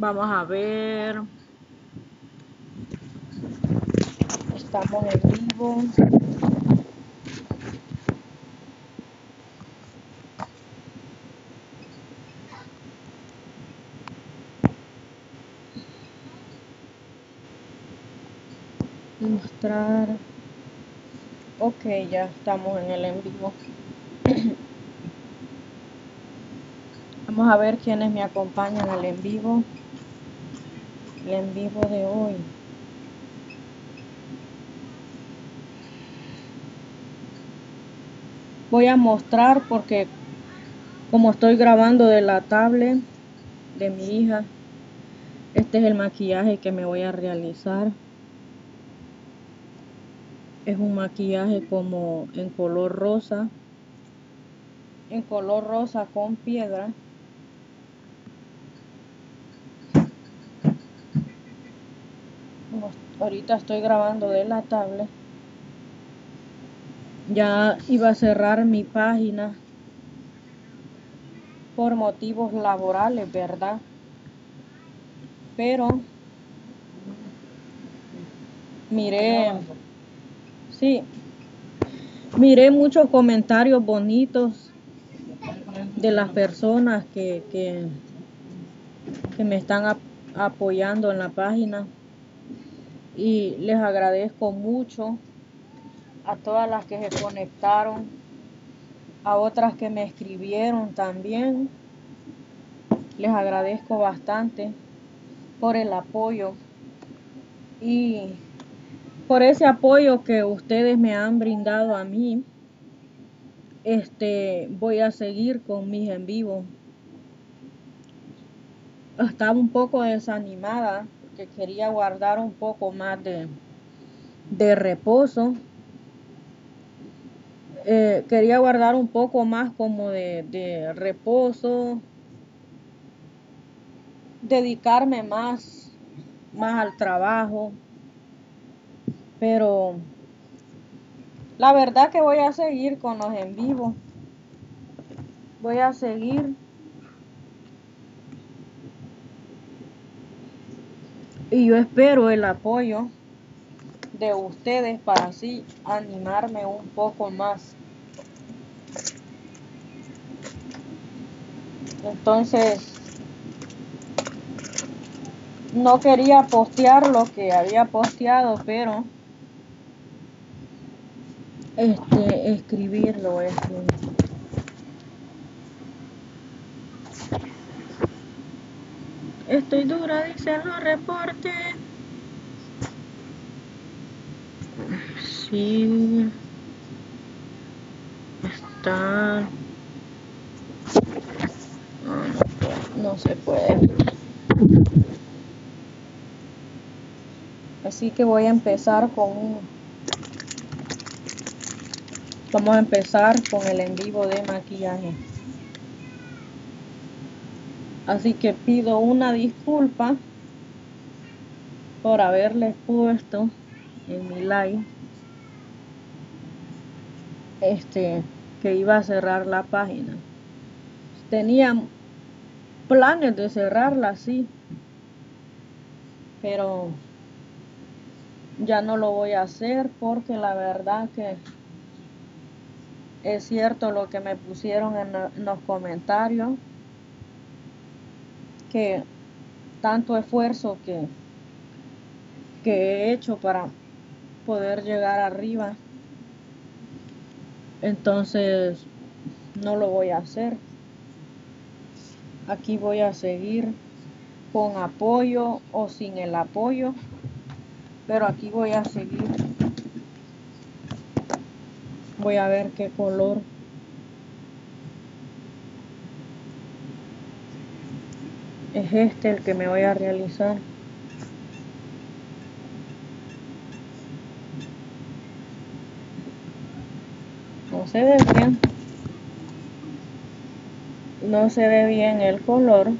Vamos a ver. Estamos en vivo. Mostrar. Ok, ya estamos en el en vivo. Vamos a ver quiénes me acompañan al en vivo. En vivo de hoy. Voy a mostrar porque como estoy grabando de la tablet de mi hija, este es el maquillaje que me voy a realizar. Es un maquillaje como en color rosa. En color rosa con piedra. Ahorita estoy grabando de la tablet. Ya iba a cerrar mi página por motivos laborales, ¿verdad? Pero miré, sí, miré muchos comentarios bonitos de las personas que, que, que me están apoyando en la página y les agradezco mucho a todas las que se conectaron, a otras que me escribieron también. Les agradezco bastante por el apoyo y por ese apoyo que ustedes me han brindado a mí. Este, voy a seguir con mis en vivo. Estaba un poco desanimada que quería guardar un poco más de, de reposo. Eh, quería guardar un poco más como de, de reposo, dedicarme más, más al trabajo, pero la verdad que voy a seguir con los en vivo. Voy a seguir Y yo espero el apoyo de ustedes para así animarme un poco más. Entonces, no quería postear lo que había posteado, pero este escribirlo es Estoy dura, dicen los reportes. Sí. Está. No, no se puede. Así que voy a empezar con un. Vamos a empezar con el en vivo de maquillaje. Así que pido una disculpa por haberles puesto en mi live este que iba a cerrar la página. Tenía planes de cerrarla, sí, pero ya no lo voy a hacer porque la verdad que es cierto lo que me pusieron en los comentarios que tanto esfuerzo que, que he hecho para poder llegar arriba, entonces no lo voy a hacer. Aquí voy a seguir con apoyo o sin el apoyo, pero aquí voy a seguir. Voy a ver qué color es este el que me voy a realizar. No se ve bien. No se ve bien el color.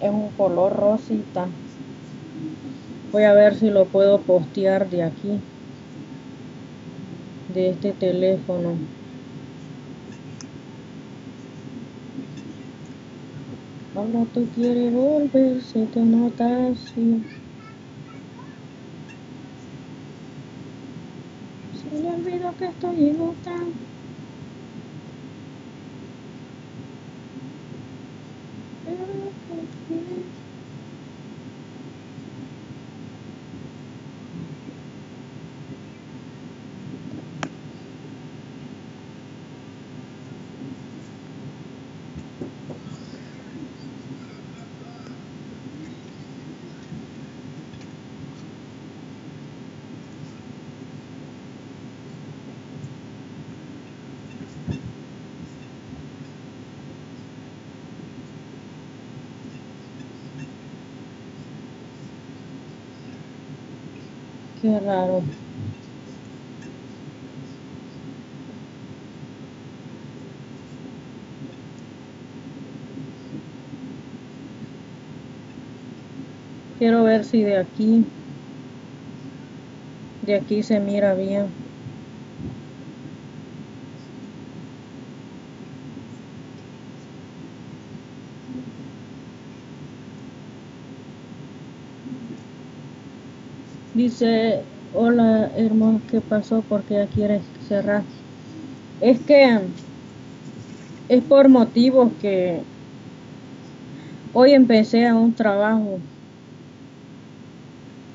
Es un color rosita. Voy a ver si lo puedo postear de aquí de este teléfono Ahora tú quieres volver, se te nota así. Se le olvidó que estoy en otra. Qué raro. Quiero ver si de aquí, de aquí se mira bien. Dice, hola hermano, ¿qué pasó? porque ya quieres cerrar? Es que es por motivos que hoy empecé a un trabajo.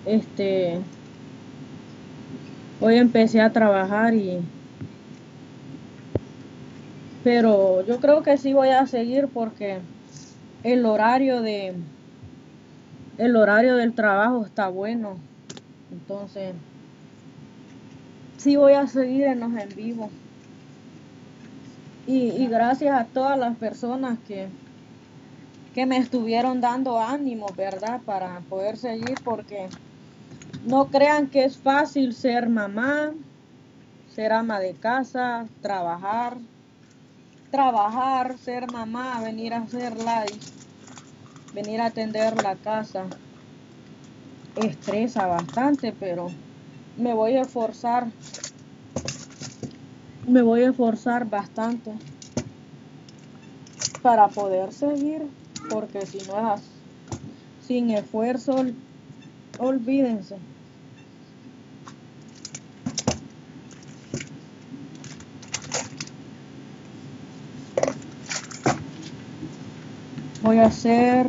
Este, hoy empecé a trabajar y pero yo creo que sí voy a seguir porque el horario de el horario del trabajo está bueno. Entonces, sí voy a seguir en los en vivo. Y, gracias a todas las personas que, que me estuvieron dando ánimo, ¿verdad? Para poder seguir porque no crean que es fácil ser mamá, ser ama de casa, trabajar, trabajar, ser mamá, venir a hacer live, venir a atender la casa estresa bastante, pero me voy a esforzar. Me voy a esforzar bastante para poder seguir, porque si no es sin esfuerzo, olvídense. Voy a hacer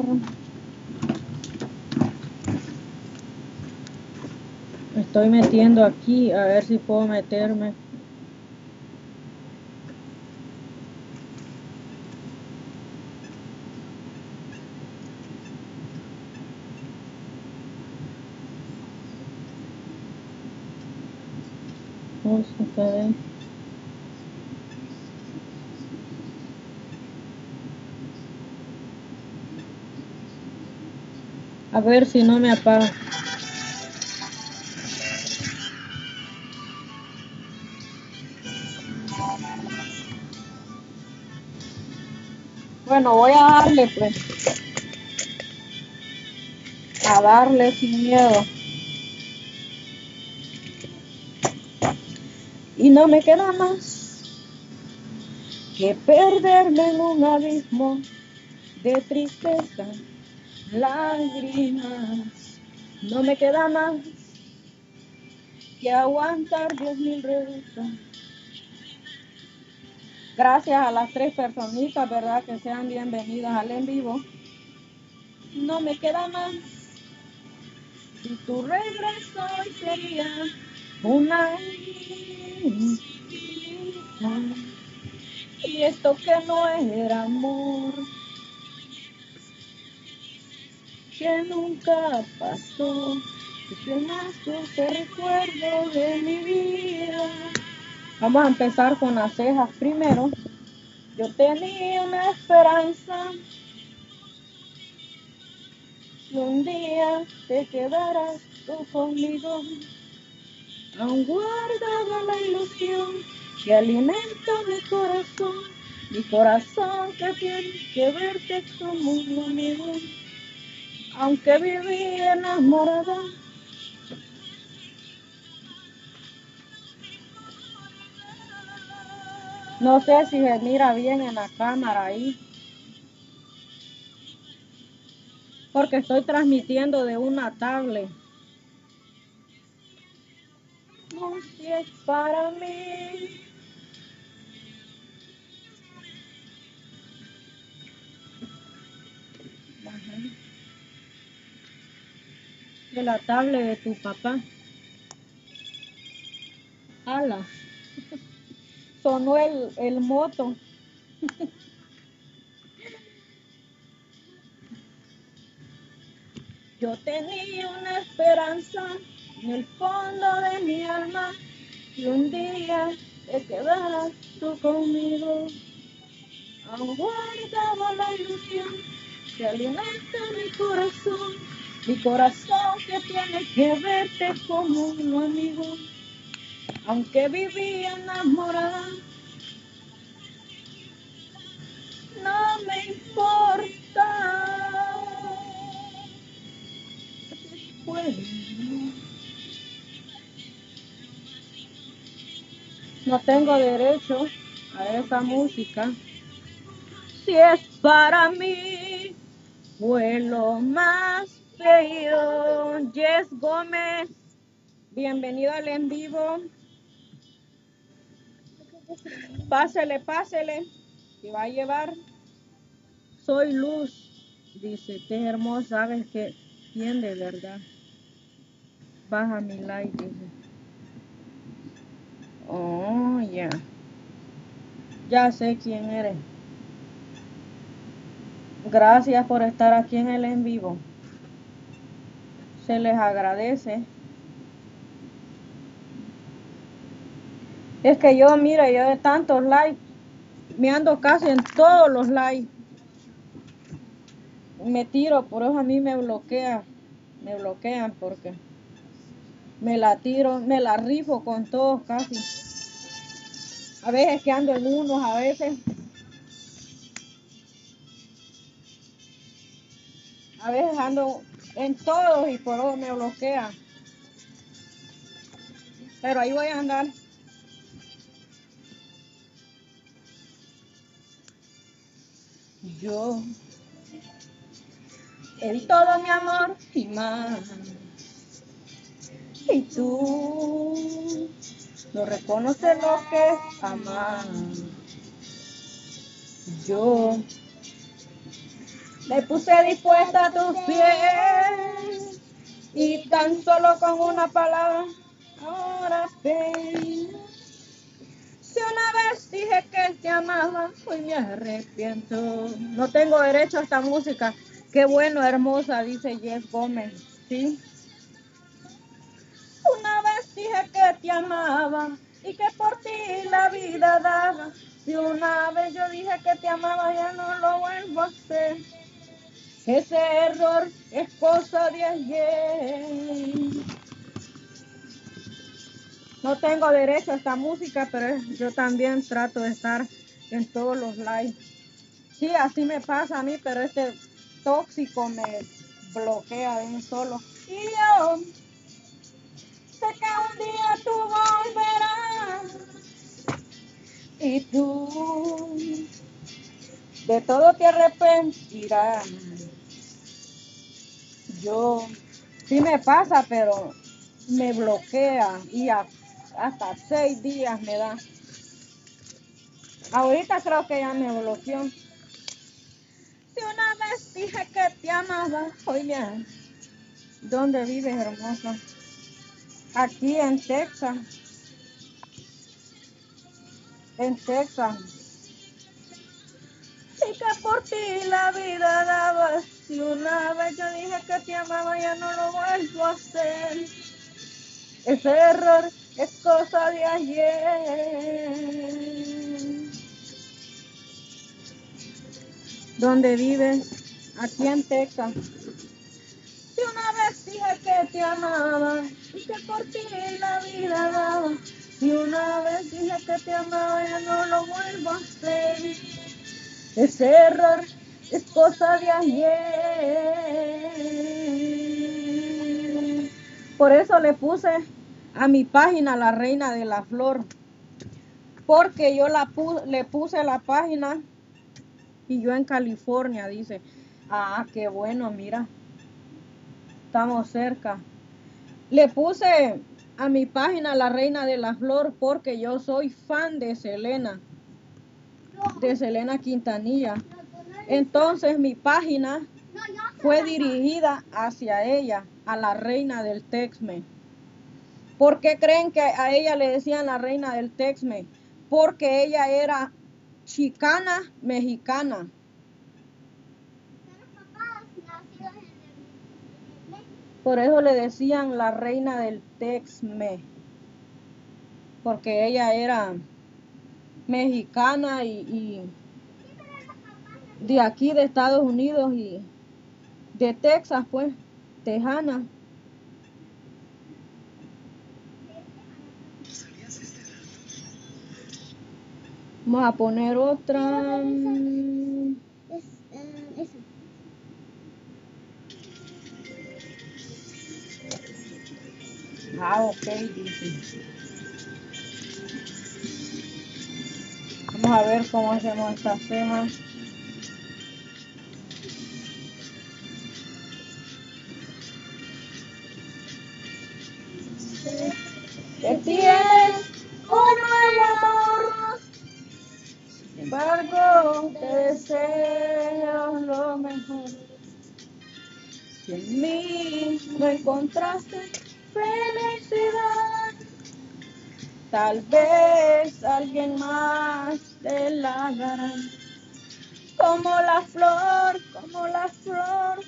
estoy metiendo aquí a ver si puedo meterme A ver si no me apaga. Bueno, voy a darle pues. A darle sin miedo. Y no me queda más que perderme en un abismo de tristeza, lágrimas. No me queda más que aguantar diez mil revistas Gracias a las tres personitas, ¿verdad? Que sean bienvenidas al en vivo. No me queda más. Si tu regreso hoy sería una y esto que no era amor, que nunca pasó, que más te recuerdo de mi vida. Vamos a empezar con las cejas primero. Yo tenía una esperanza que un día te quedarás tú conmigo. Aún guardaba la ilusión que alimenta mi corazón, mi corazón que tiene que verte como un amigo. Aunque viví enamorada No sé si se mira bien en la cámara ahí. porque estoy transmitiendo de una tablet. De la tablet de tu papá. Sonó el, el moto. Yo tenía una esperanza en el fondo de mi alma y un día te quedarás tú conmigo. Aún guardaba la ilusión que alimenta mi corazón, mi corazón que tiene que verte como un amigo. Aunque vivía enamorada, no me importa. No tengo derecho a esa música. Si es para mí, fue lo más feo. Jess Gómez, bienvenido al en vivo. Pásele, pásele. Y va a llevar. Soy luz. Dice, te hermosa, sabes que de verdad. Baja mi like, dice. Oh, ya. Ya sé quién eres. Gracias por estar aquí en el en vivo. Se les agradece. Es que yo, mira, yo de tantos likes, me ando casi en todos los likes me tiro, por eso a mí me bloquea, me bloquean porque me la tiro, me la rifo con todos casi. A veces que ando en unos, a veces. A veces ando en todos y por eso me bloquea. Pero ahí voy a andar. Yo el todo mi amor y más. Y tú no reconoces lo que es amar. Yo me puse dispuesta a tus pies y tan solo con una palabra, ahora ven. Una vez dije que te amaba, hoy me arrepiento. No tengo derecho a esta música. Qué bueno, hermosa, dice Jess Gómez. ¿Sí? Una vez dije que te amaba y que por ti la vida daba. Si una vez yo dije que te amaba, ya no lo vuelvo a hacer. Ese error es cosa de ayer. No tengo derecho a esta música, pero yo también trato de estar en todos los lives. Sí, así me pasa a mí, pero este tóxico me bloquea de un solo. Y yo sé que un día tú volverás y tú de todo te arrepentirás. Yo, sí me pasa, pero me bloquea y hasta seis días me da. Ahorita creo que ya me bloqueó. Si una vez dije que te amaba, oye, ¿dónde vives, hermosa? Aquí en Texas. En Texas. Y que por ti la vida daba. Si una vez yo dije que te amaba, ya no lo vuelvo a hacer. Ese error es cosa de ayer. ¿Dónde vives? Aquí en Texas. Si una vez dije que te amaba y que por ti la vida daba. Si una vez dije que te amaba, ya no lo vuelvo a hacer. Ese error es cosa de ayer. Por eso le puse a mi página la reina de la flor. Porque yo la le puse la página y yo en California, dice. Ah, qué bueno, mira. estamos cerca. Le puse a mi página La Reina de la Flor porque yo soy fan de Selena, de Selena Quintanilla. Entonces mi página fue dirigida hacia ella, a la reina del Texme. ¿Por qué creen que a ella le decían la reina del Texme? Porque ella era chicana mexicana. Por eso le decían la reina del Texme. Porque ella era mexicana y, de aquí de Estados Unidos y de Texas, pues, tejana. Vamos a poner otra. Ah, ok, dice. Vamos a ver cómo hacemos estas temas. Que tienes un nuevo amor, sin embargo te deseo lo mejor. Si en mí no encontraste felicidad. Tal vez alguien más te la dará. Como la flor, como la flor.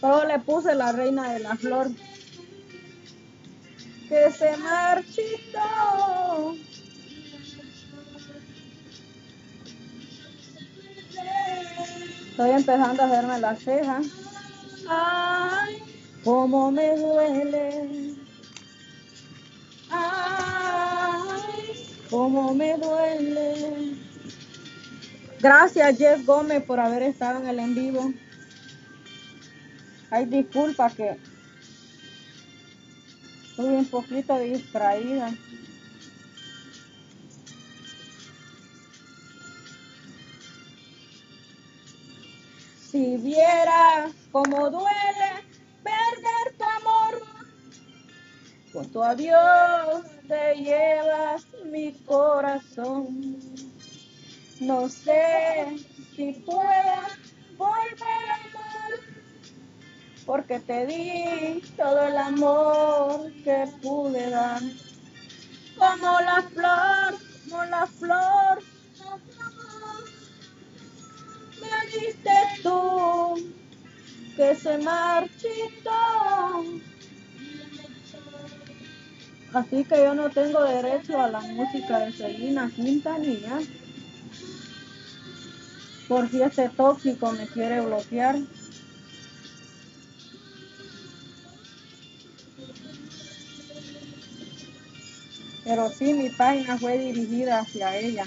Solo le puse la reina de la flor. Que se marchitó. Estoy empezando a hacerme las cejas. Ay, cómo me duele. Ay, cómo me duele. Gracias Jeff Gómez por haber estado en el en vivo. Ay, disculpa que estoy un poquito distraída. Si vieras cómo duele perder tu amor, con tu adiós te llevas mi corazón. No sé si pueda volver a amar, porque te di todo el amor que pude dar. Como la flor, como la flor, me diste tú que se marchitó. Así que yo no tengo derecho a la música de Selena Quintanilla. Por si este tóxico me quiere bloquear. Pero sí, mi página fue dirigida hacia ella.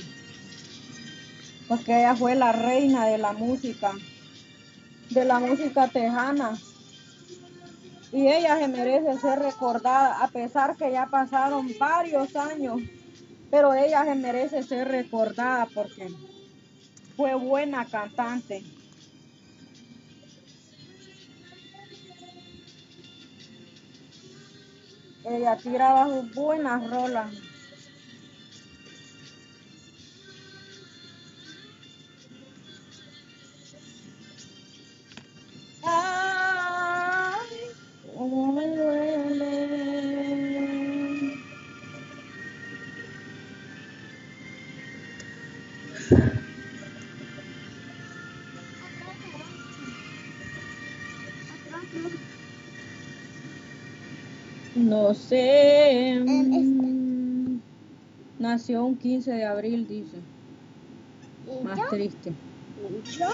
Porque ella fue la reina de la música. De la música tejana y ella se merece ser recordada a pesar que ya pasaron varios años, pero ella se merece ser recordada porque fue buena cantante. Ella tiraba sus buenas rolas. No sé. Nació un 15 de abril, dice. Más triste. Yo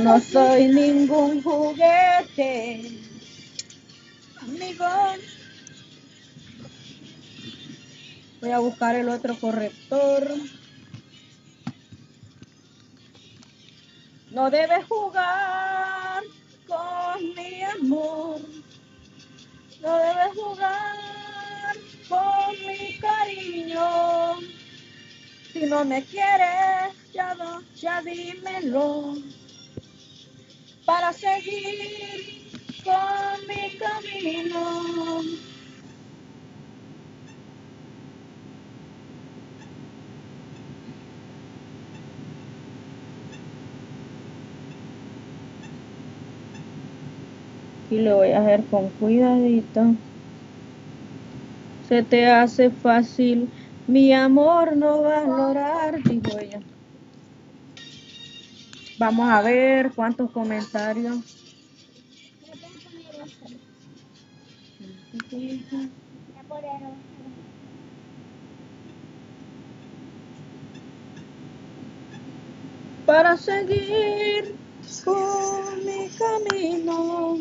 no soy ningún juguete. Amigo. Voy a buscar el otro corrector. No debes jugar con mi amor. No debes jugar con mi cariño. Si no me quieres, ya, no, ya dímelo. Para seguir con mi camino. Aquí le voy a hacer con cuidadito. Se te hace fácil mi amor no valorar, dijo ella. Vamos a ver cuántos comentarios. Para seguir con mi camino.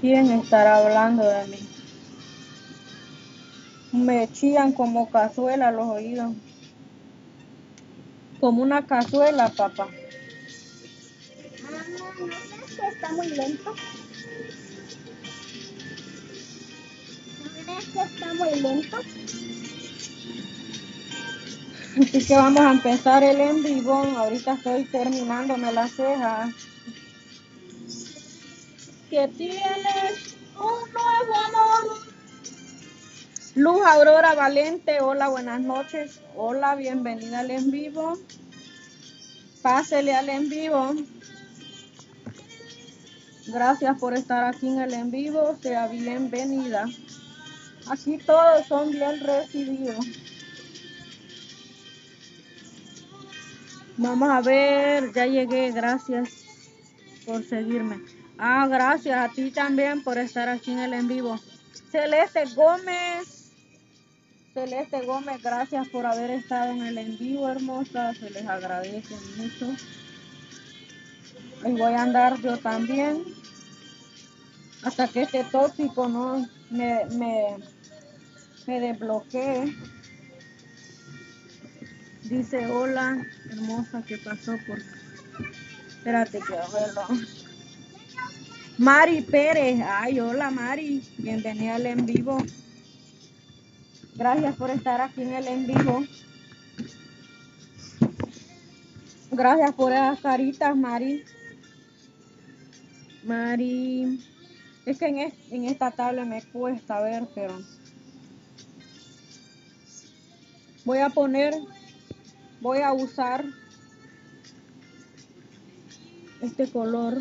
¿Quién estará hablando de mí? Me chillan como cazuela los oídos. Como una cazuela, papá. No crees que está muy lento. ¿No crees que está muy lento? Así que vamos a empezar el en vivo. Ahorita estoy terminándome las cejas. Que tienes un nuevo amor. Luz Aurora Valente, hola, buenas noches. Hola, bienvenida al en vivo. Pásele al en vivo. Gracias por estar aquí en el en vivo. Sea bienvenida. Aquí todos son bien recibidos. Vamos a ver, ya llegué, gracias por seguirme. Ah, gracias a ti también por estar aquí en el en vivo. Celeste Gómez, Celeste Gómez, gracias por haber estado en el en vivo, hermosa, se les agradece mucho. Y voy a andar yo también, hasta que este tóxico no me, me, me desbloquee. Dice, hola, hermosa, ¿qué pasó? Por... Espérate, quiero verlo. Mari Pérez, ay, hola Mari, bienvenida al en vivo. Gracias por estar aquí en el en vivo. Gracias por esas caritas, Mari. Mari, es que en, en esta tabla me cuesta ver, pero voy a poner voy a usar este color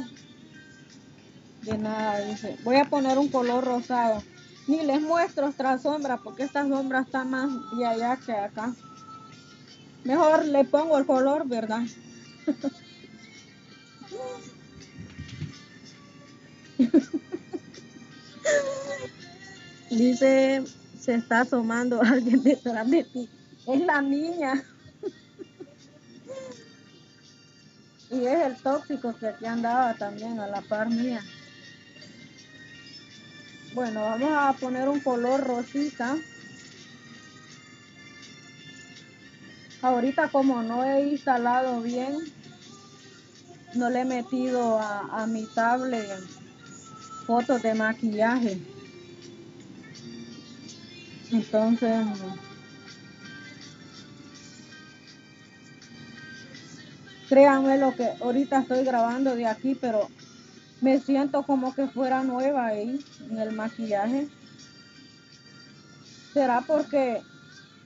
de nada dice voy a poner un color rosado ni les muestro esta sombra porque esta sombra está más de allá que acá. Mejor le pongo el color verdad dice se está asomando alguien detrás de ti. Es la niña. Y es el tóxico que aquí andaba también a la par mía. Bueno, vamos a poner un color rosita. Ahorita como no he instalado bien, no le he metido a, mi tablet fotos de maquillaje. Entonces, créanme lo que ahorita estoy grabando de aquí, pero me siento como que fuera nueva ahí en el maquillaje. ¿Será porque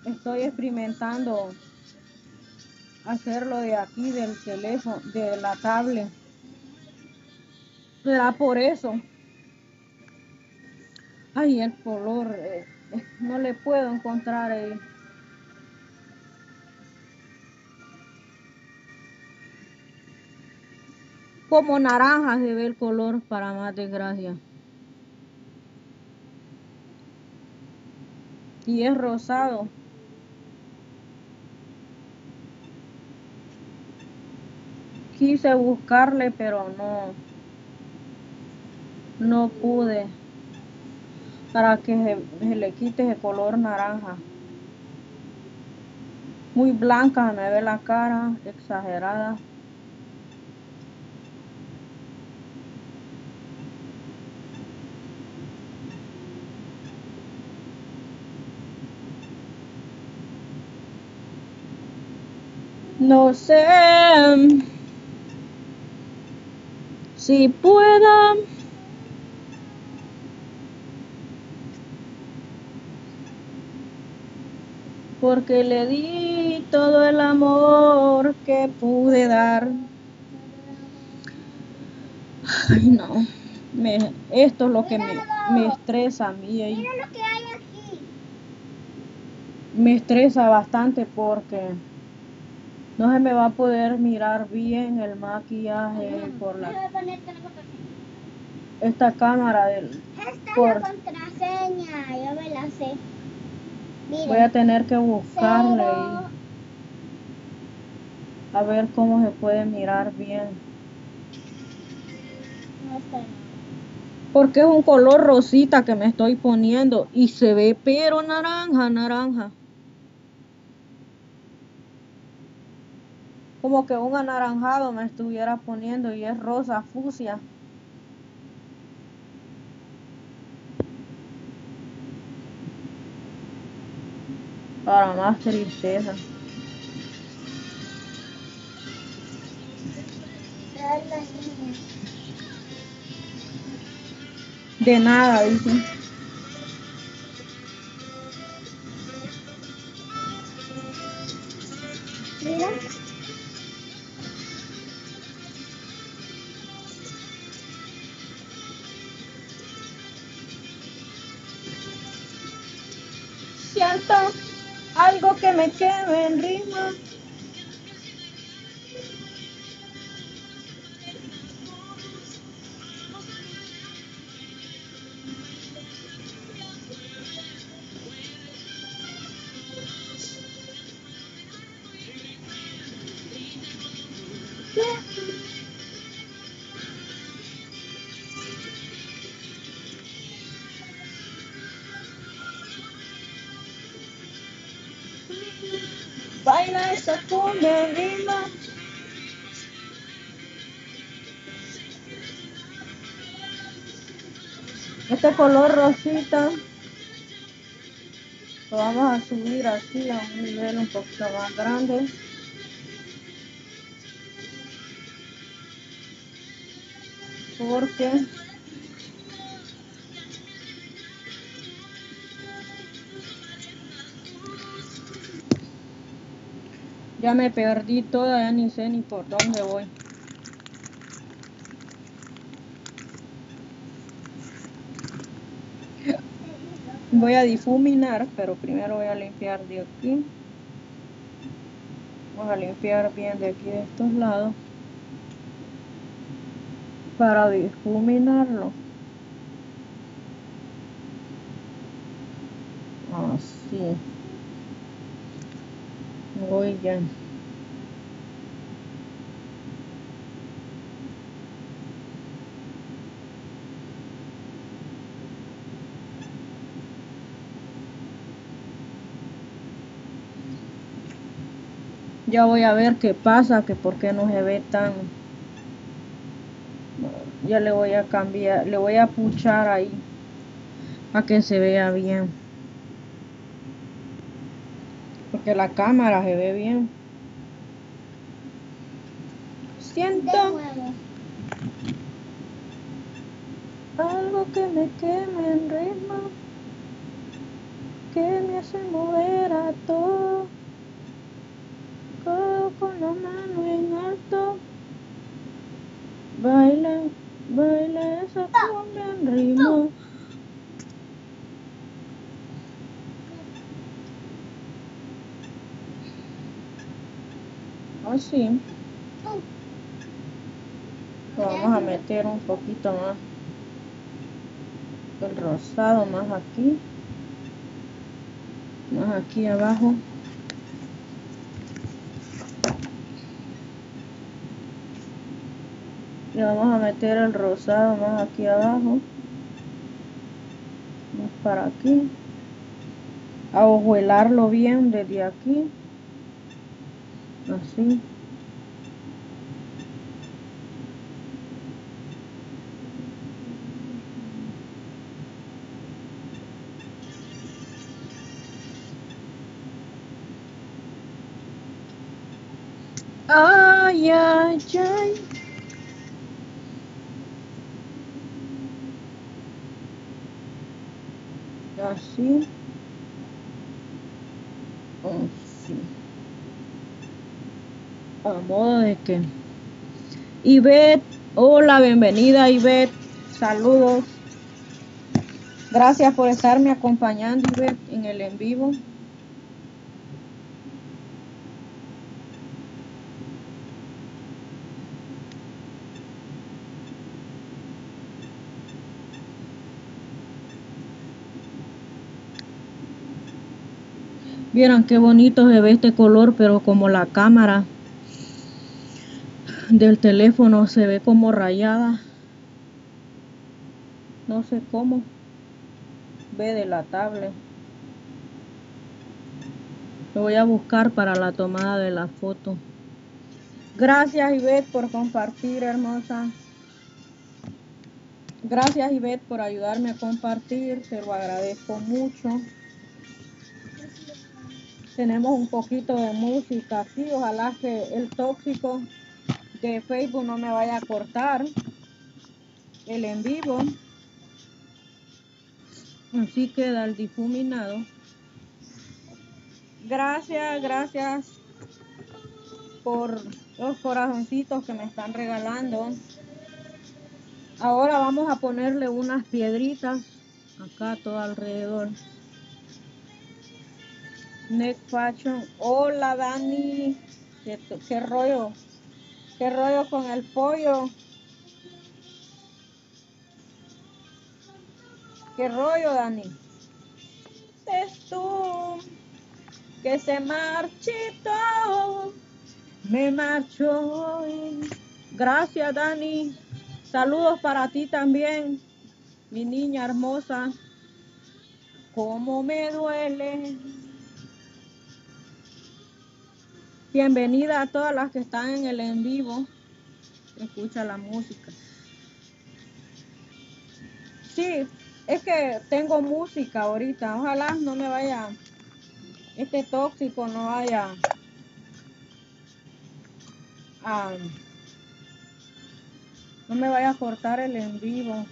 estoy experimentando hacerlo de aquí del teléfono, de la tablet? ¿Será por eso? Ay, el color, eh, no le puedo encontrar ahí. Como naranja se ve el color para más desgracia. Y es rosado. Quise buscarle, pero no, no pude. Para que se, se le quite ese color naranja. Muy blanca me ve la cara, exagerada. No sé si pueda porque le di todo el amor que pude dar. Ay, no. Me, esto es lo que me, me estresa a mí. ahí. Mira lo que hay aquí. Me estresa bastante porque no se me va a poder mirar bien el maquillaje por la esta cámara del Esta es Por- la contraseña, yo me la sé. Voy a tener que buscarle cero. y a ver cómo se puede mirar bien No está. porque es un color rosita que me estoy poniendo y se ve pero naranja naranja como que un anaranjado me estuviera poniendo y es rosa fucsia. Para más tristeza. De nada dice. Mira. Algo que me queme color rosita lo vamos a subir así a un nivel un poquito más grande porque ya me perdí toda, ya ni sé ni por dónde voy. Voy a difuminar, pero primero voy a limpiar de aquí. Vamos a limpiar bien de aquí de estos lados para difuminarlo. Así. Muy bien. Ya voy a ver qué pasa, que por qué no se ve tan... Ya le voy a cambiar, le voy a puchar ahí para que se vea bien. Porque la cámara se ve bien. Siento algo que me queme en ritmo, que me hace mover a todo, con la mano en alto, baila, baila esa cumbia en ritmo. Así, Tú. lo vamos a meter un poquito más el rosado más aquí más aquí abajo le vamos a meter el rosado más aquí abajo. Más para aquí. A ojuelarlo bien desde aquí. Así. Así. Así. A modo de que. Ivette, hola, bienvenida Ivette. Saludos. Gracias por estarme acompañando Ivette en el en vivo. Vieran qué bonito se ve este color, pero como la cámara del teléfono se ve como rayada. No sé cómo. Ve de la tablet. Lo voy a buscar para la tomada de la foto. Gracias Ivette por compartir, hermosa. Gracias Ivette por ayudarme a compartir, te lo agradezco mucho tenemos un poquito de música aquí. Ojalá que el tóxico de Facebook no me vaya a cortar el en vivo. Así queda el difuminado. Gracias, gracias por los corazoncitos que me están regalando. Ahora vamos a ponerle unas piedritas acá todo alrededor. Neck Fashion. Hola Dani. ¿Qué, rollo? ¿Qué rollo con el pollo? ¿Qué rollo, Dani? Es tú que se marchito. Me marcho hoy. Gracias, Dani. Saludos para ti también, mi niña hermosa. Cómo me duele Bienvenida a todas las que están en el en vivo. Escucha la música. Sí, es que tengo música ahorita. Ojalá no me vaya, este tóxico no vaya no me vaya a cortar el en vivo.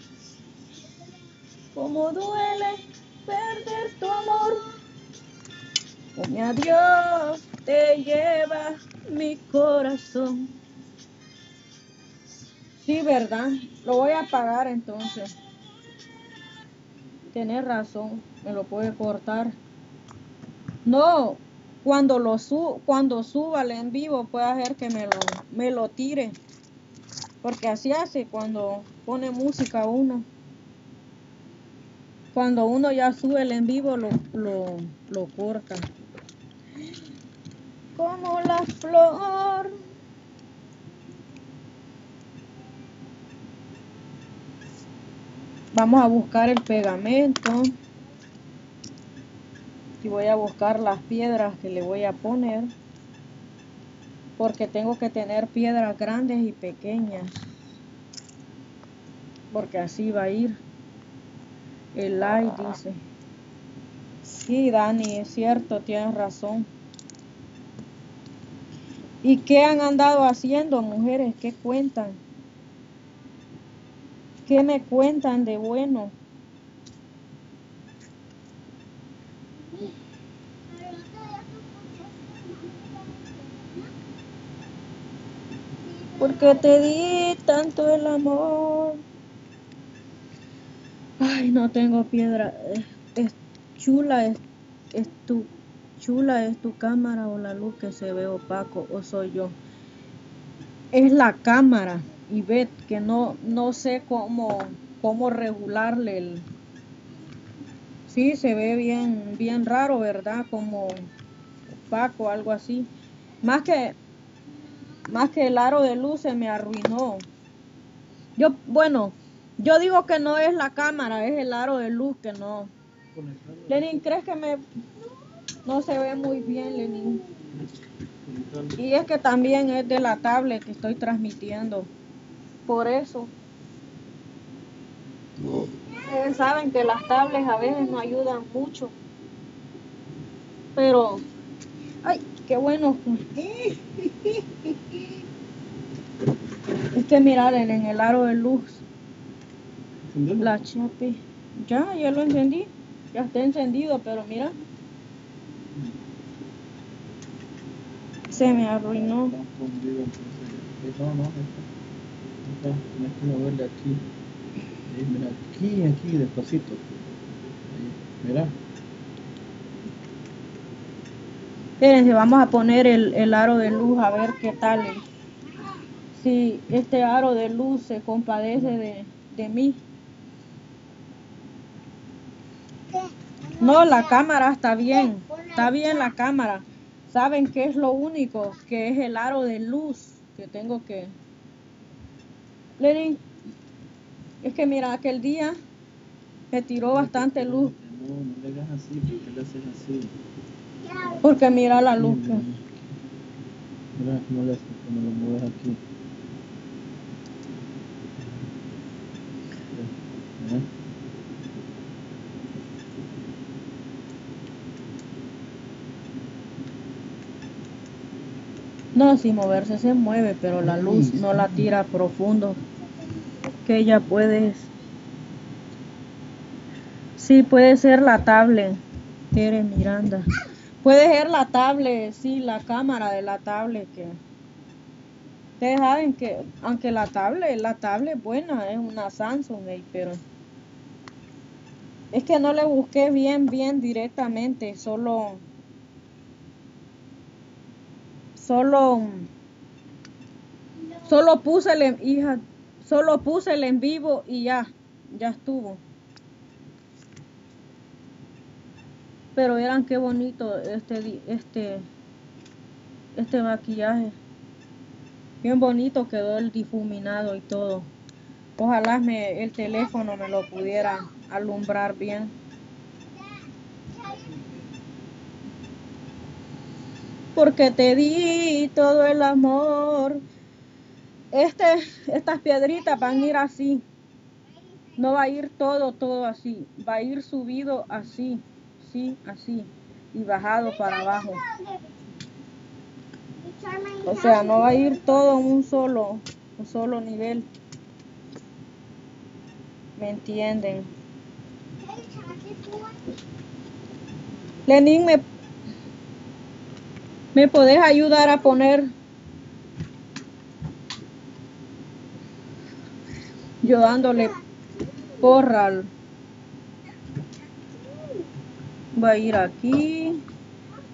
Como duele perder tu amor. Adiós te lleva mi corazón. Sí, ¿verdad? Lo voy a apagar entonces. Tienes razón, me lo puede cortar. No, cuando lo su cuando suba el en vivo puede hacer que me lo, tire. Porque así hace cuando pone música uno. Cuando uno ya sube el en vivo lo corta como la flor. Vamos a buscar el pegamento. Y voy a buscar las piedras que le voy a poner. Porque tengo que tener piedras grandes y pequeñas. Porque así va a ir. El like dice. Sí, Dani, es cierto, tienes razón. ¿Y qué han andado haciendo, mujeres? ¿Qué cuentan? ¿Qué me cuentan de bueno? Porque te di tanto el amor. Ay, no tengo piedra. Es, chula, es, es tu chula es tu cámara o la luz que se ve opaco o soy yo. Es la cámara y ve que no, no sé cómo, cómo regularle el... Sí, se ve bien, bien raro, ¿verdad? Como opaco, algo así. Más que, más que el aro de luz se me arruinó. Yo, bueno, yo digo que no es la cámara, es el aro de luz que no. Lenin, ¿crees que me no se ve muy bien, Lenin. Y es que también es de la tablet que estoy transmitiendo. Por eso. Ustedes saben que las tablets a veces no ayudan mucho. Pero, ay, qué bueno. que mirar en, el aro de luz. La chape. Ya, ya lo encendí. Ya está encendido, pero mira. Se me arruinó. Que moverle aquí. Mira, aquí, aquí, despacito. Ahí, mira. Espérense, vamos a poner el, el aro de luz a ver qué tal. Si este aro de luz se compadece de, de mí. No, la cámara está bien. Está bien la cámara. ¿Saben qué es lo único? Que es el aro de luz que tengo que... Lenin, es que mira, aquel día me tiró bastante luz. No, no le hagas así, porque le haces así. Porque mira la luz. que- Mira le haces cuando lo mueves aquí. Mira. No, si moverse se mueve, pero la luz no la tira profundo. Que ella puede. Sí, puede ser la tablet. Tere Miranda. Puede ser la tablet, sí, la cámara de la tablet que. Ustedes saben que, aunque la tablet, la tablet es buena, es una Samsung, ey, pero. Es que no le busqué bien, bien directamente, solo. Solo. Solo puse el hija, solo puse el en vivo y ya, ya estuvo. Pero verán qué bonito este este este maquillaje. Bien bonito quedó el difuminado y todo. Ojalá el teléfono me lo pudiera alumbrar bien. Porque te di todo el amor. Este, estas piedritas van a ir así. No va a ir todo, todo así. Va a ir subido así, sí, así. Y bajado para abajo. O sea, no va a ir todo en un solo, un solo nivel. ¿Me entienden? Lenin, ¿me, ¿me podés ayudar a poner? Yo dándole porra al- Va a ir aquí.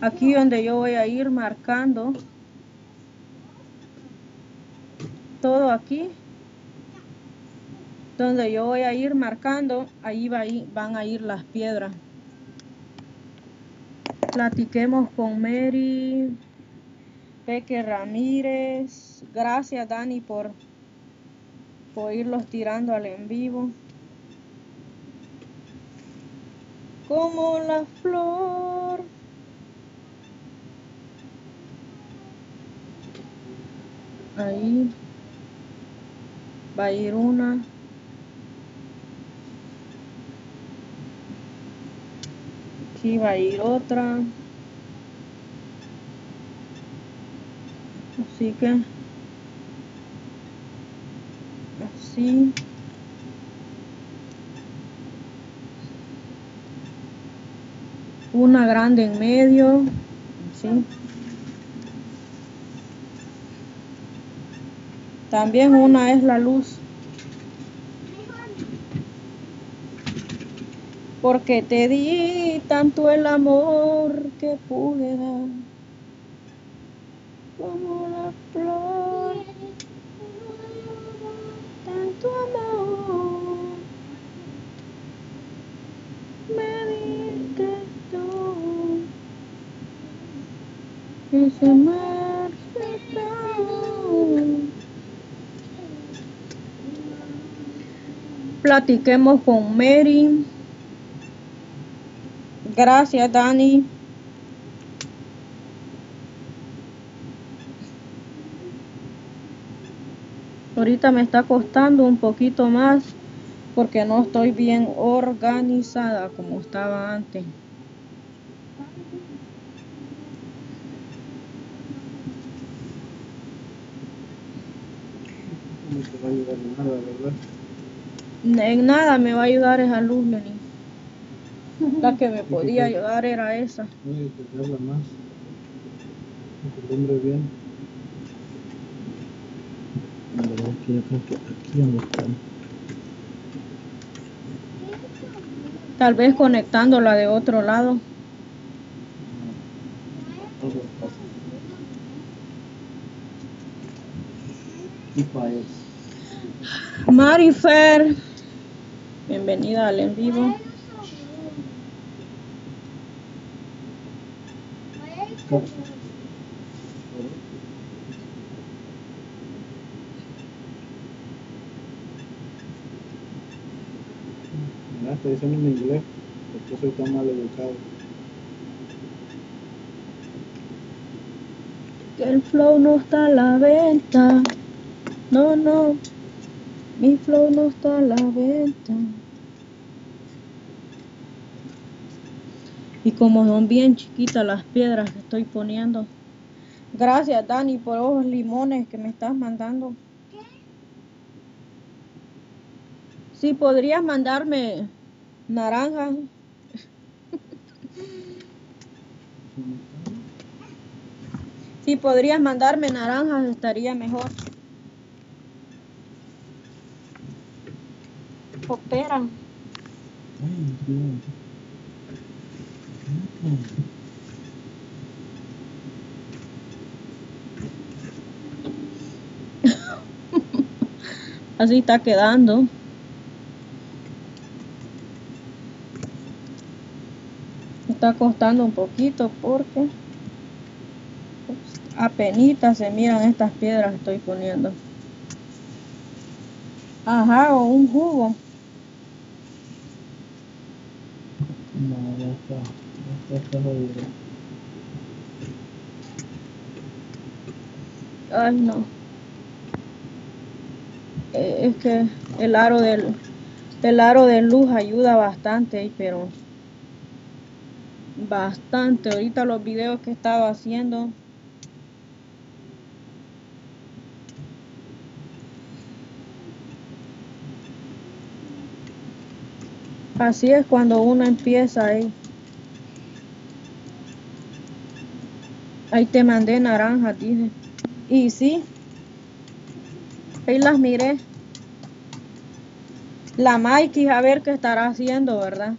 Aquí donde yo voy a ir marcando. Todo aquí. Donde yo voy a ir marcando, ahí va van a ir las piedras. Platiquemos con Mary. Peque Ramírez. Gracias Dani por, por irlos tirando al en vivo. Como la flor. Ahí va a ir una. Aquí va a ir otra. Así que así. Una grande en medio. Así. También una es la luz. Porque te di tanto el amor que pude dar. Como la flor, tanto amor. Me diste tú. Y se marchitó. Platiquemos con Mary. Gracias, Dani. Ahorita me está costando un poquito más porque no estoy bien organizada como estaba antes. No te va a ayudar en nada, ¿verdad? En nada me va a ayudar esa luz, Lenny. La que me podía ayudar era esa. Oye, que te habla más. Bien. La verdad es que yo creo que aquí donde está. Tal vez conectándola de otro lado. Marifer, bienvenida al en vivo. Mira, está diciendo en inglés. Porque soy tan mal educado. Que el flow no está a la venta. No, no. Mi flow no está a la venta. Y como son bien chiquitas las piedras que estoy poniendo. Gracias, Dani, por esos limones que me estás mandando. Sí, podrías mandarme naranjas. Si podrías mandarme naranjas, estaría mejor. Cooperan. Ay, Dios. Así está quedando. Está costando un poquito porque apenitas se miran estas piedras que estoy poniendo. Ajá, o un jugo. No. Ay, no. Eh, Es que el aro del el aro de luz ayuda bastante, pero bastante. Ahorita los videos que he estado haciendo Así es cuando uno empieza ahí. Ahí te mandé naranjas, dije. Y sí, ahí las miré. La Mikey, a ver qué estará haciendo, ¿verdad?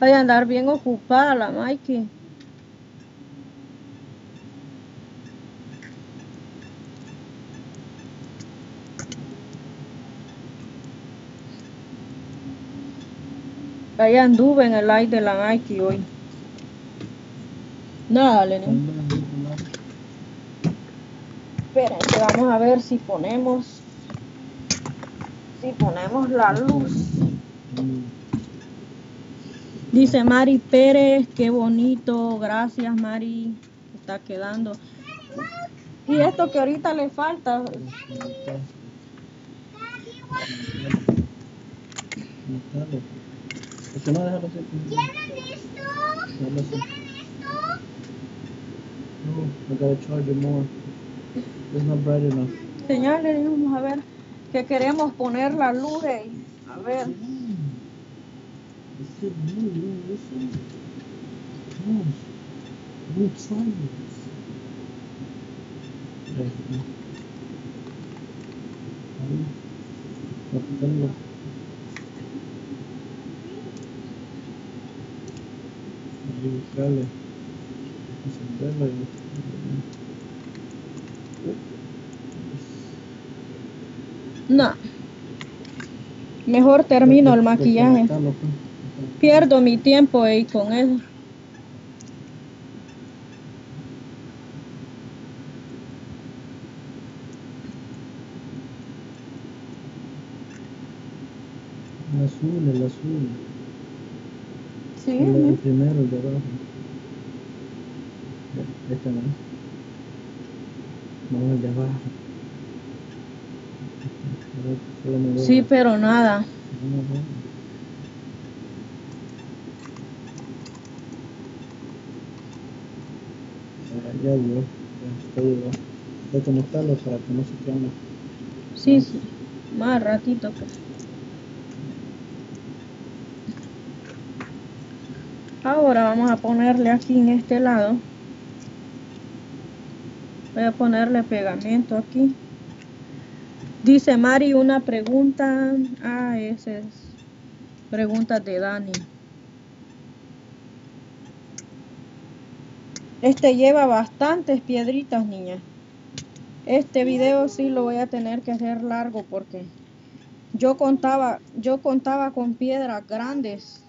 Hay a andar bien ocupada la Mikey. Ahí anduve en el live de la Nike hoy. Nada, Lenin. Espérense, vamos a ver si ponemos. Si ponemos la luz. Dice Mari Pérez, qué bonito. Gracias, Mari. Está quedando. Y esto que ahorita le falta. ¿Dónde está? ¿Dónde está, loco? ¿Por qué no déjalo así? ¿Quieren esto? ¿Quieren esto? No, I gotta charge it more. It's not bright enough. Señales, vamos a ver. Que queremos poner la luz. A ver. It's listen. Try this. No. Mejor termino el maquillaje. Pierdo mi tiempo ahí con eso. El azul, el azul. Sí. El, el primero, el de abajo. Este no. No, el de abajo. Sí, pero nada. Ya, llegó, ya llegando. Voy a conectarlo para que no se queme. Sí, sí. Más ratito, pues. Ahora vamos a ponerle aquí en este lado. Voy a ponerle pegamento aquí. Dice Mari una pregunta. Ah, esa es pregunta de Dani. Este lleva bastantes piedritas, niña. Este video sí lo voy a tener que hacer largo porque yo contaba, yo contaba con piedras grandes,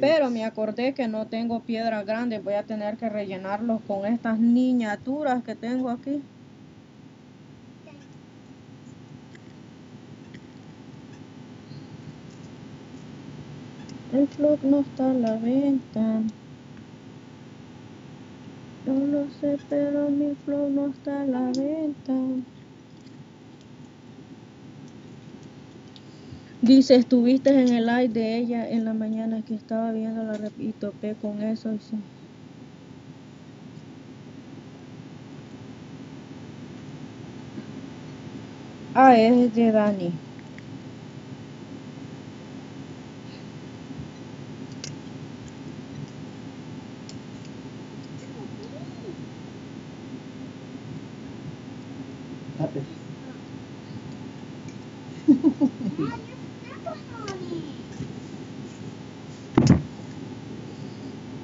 pero me acordé que no tengo piedras grandes. Voy a tener que rellenarlos con estas miniaturas que tengo aquí. El vlog no está a la venta. Yo lo sé, pero mi flow no está a la venta. Dice, estuviste en el live de ella en la mañana que estaba viendo la rep y topé con eso. Dice. Ah, es de Dani.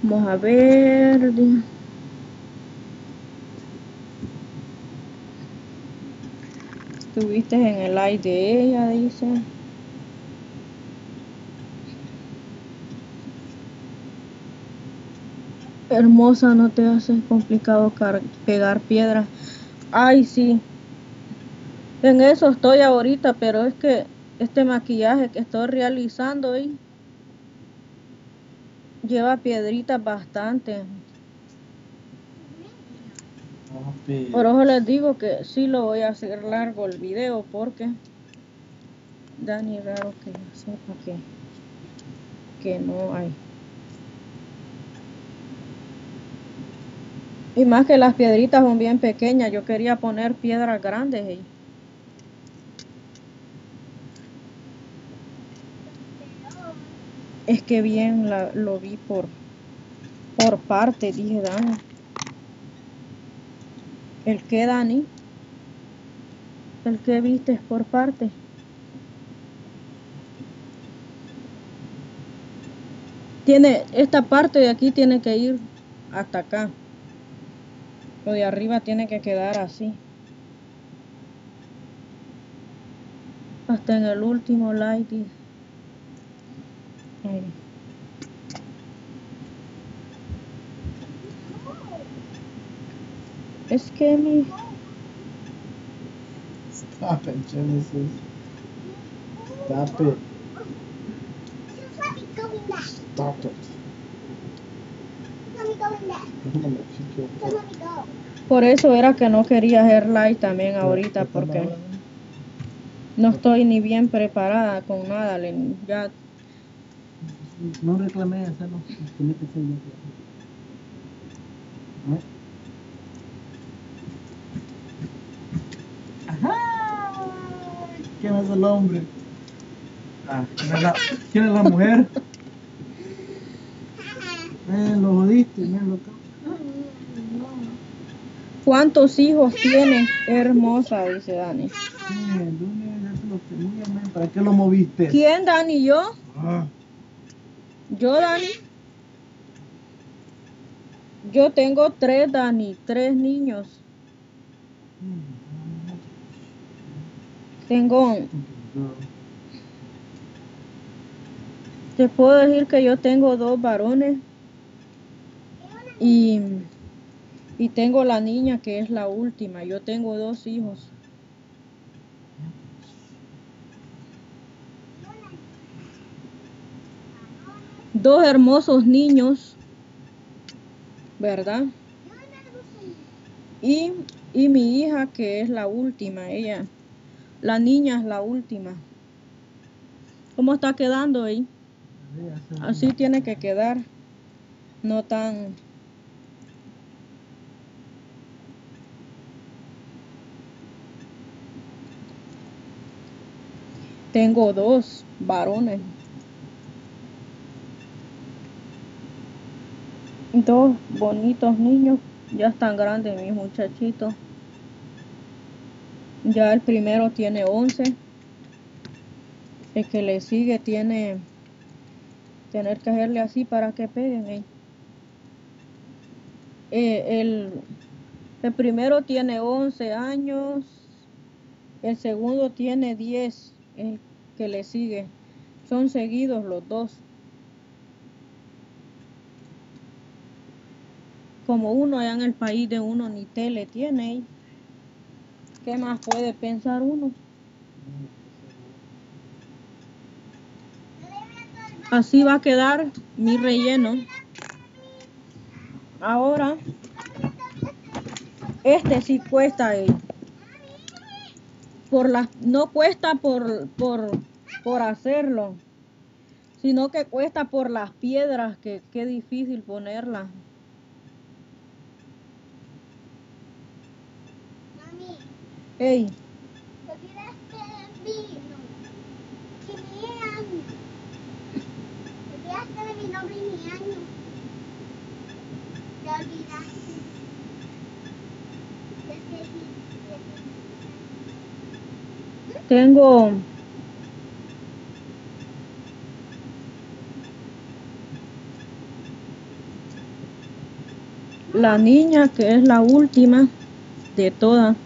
Vamos a ver. Estuviste en el live de ella, dice. Hermosa, no te haces complicado pegar piedras. Ay, sí. En eso estoy ahorita, pero es que este maquillaje que estoy realizando hoy lleva piedritas bastante. Por eso les digo que sí lo voy a hacer largo el video porque Dani raro que, que no hay. Y más que las piedritas son bien pequeñas, yo quería poner piedras grandes ahí. Es que bien lo vi por, por parte, dije Dani. ¿El qué, Dani? ¿El qué viste por parte? Tiene, esta parte de aquí tiene que ir hasta acá. Lo de arriba tiene que quedar así. Hasta en el último like. Ahí. Es que mi... Stop it, Genesis. Stop it. Stop it. Por eso era que no quería hacer live también ahorita porque no estoy ni bien preparada con nada. Ya No reclamé hacerlo. Tiene que ser yo. ¿Eh? Ajá. ¿Quién es el hombre? Ah, ¿quién es la, quién es la mujer? Eh, lo jodiste, mira lo que. ¿Cuántos hijos tienes? Hermosa, dice Dani. Sí, el lunes ya se lo tenía, man. ¿Para qué lo moviste? ¿Quién, Dani? ¿Yo? Ah, ¿Yo, Dani? Yo tengo tres, Dani, tres niños. Tengo, te puedo decir que yo tengo dos varones y, y tengo la niña que es la última. Yo tengo dos hijos. dos hermosos niños, ¿verdad? Y, y mi hija que es la última, ella, la niña es la última. ¿Cómo está quedando ahí? Así tiene que quedar, no tan tengo dos varones Dos bonitos niños. Ya están grandes mis muchachitos. Ya el primero tiene 11. El que le sigue tiene tener que hacerle así para que peguen. eh. Eh, el, el primero tiene 11 años. El segundo tiene 10. El que le sigue. Son seguidos los dos. Como uno allá en el país de uno ni tele tiene. ¿Qué más puede pensar uno? Así va a quedar mi relleno. Ahora, este sí cuesta. eh. Por no cuesta por, por, por hacerlo, sino que cuesta por las piedras, que qué difícil ponerlas. Mami, Ey, te olvidaste del vino. Que mi año. Te olvidaste de mi nombre y mi año. Te olvidaste. De ese tengo la niña que es la última de todas,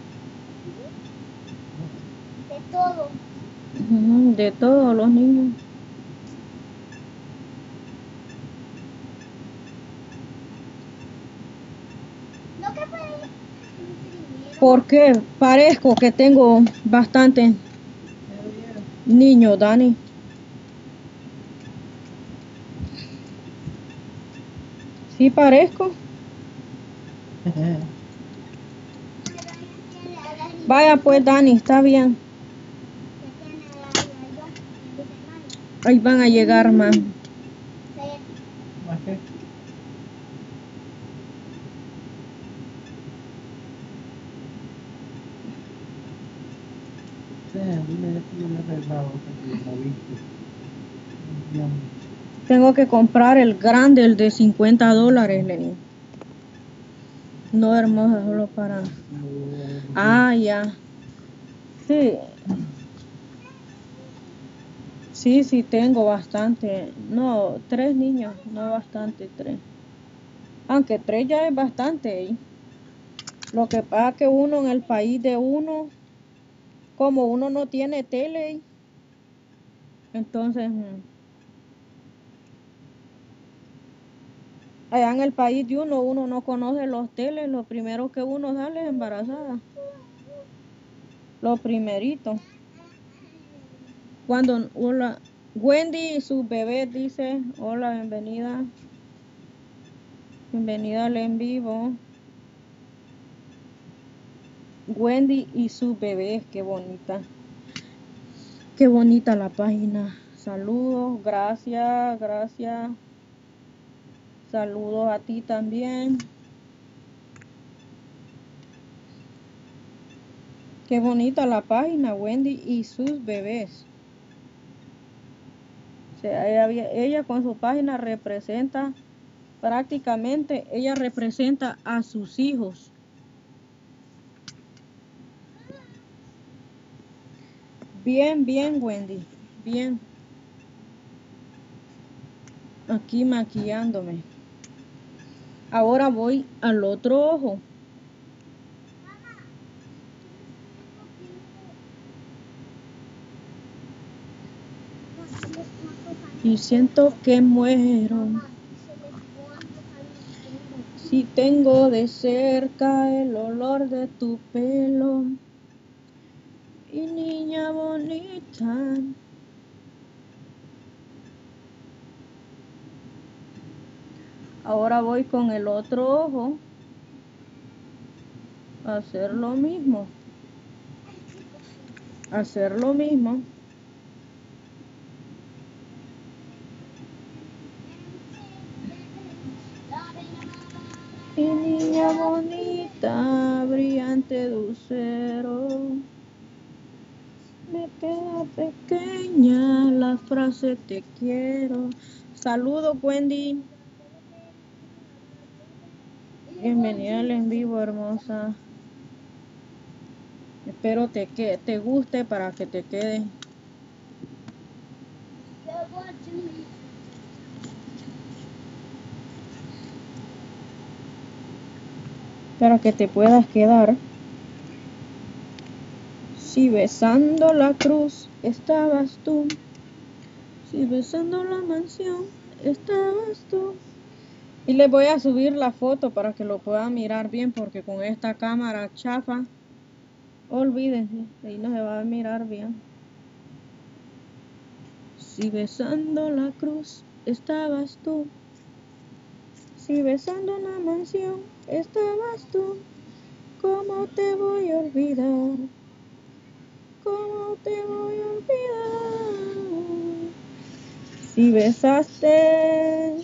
De todo. ujú, de todos los niños. Porque parezco que tengo bastante niños, Dani. Sí parezco. Vaya pues, Dani, está bien. Ahí van a llegar más. Tengo que comprar el grande, el de 50 dólares, Lenny. No hermosa, solo para... Ah, ya. Sí. Sí, sí, tengo bastante. No, tres niños, no bastante, tres. Aunque tres ya es bastante. ¿eh? Lo que pasa que uno en el país de uno, como uno no tiene tele, ¿eh? entonces... mm, Allá en el país de uno, uno no conoce los teles, lo primero que uno sale es embarazada. Lo primerito. Cuando, hola, Wendy y su bebé dice, hola, bienvenida. Bienvenida al en vivo. Wendy y su bebé, qué bonita. Qué bonita la página. Saludos, gracias, gracias. Saludos a ti también. Qué bonita la página, Wendy y sus bebés. Ella, había- ella con su página representa, prácticamente, ella representa a sus hijos. Bien, bien, Wendy. Bien. Aquí maquillándome. Ahora voy al otro ojo. Y siento que muero. Si tengo de cerca el olor de tu pelo. Y niña bonita. Ahora voy con el otro ojo a hacer lo mismo. Hacer lo mismo. Niña bonita, brillante lucero, me queda pequeña la frase te quiero. Saludos, Wendy. Bienvenida al en vivo, hermosa. Espero te, que te guste para que te quede. Para que te puedas quedar. Si besando la cruz estabas tú, si besando la mansión estabas tú. Y les voy a subir la foto para que lo puedan mirar bien porque con esta cámara chafa, olvídense, ahí no se va a mirar bien. Si besando la cruz estabas tú, si besando una mansión estabas tú, ¿cómo te voy a olvidar? ¿Cómo te voy a olvidar? Si besaste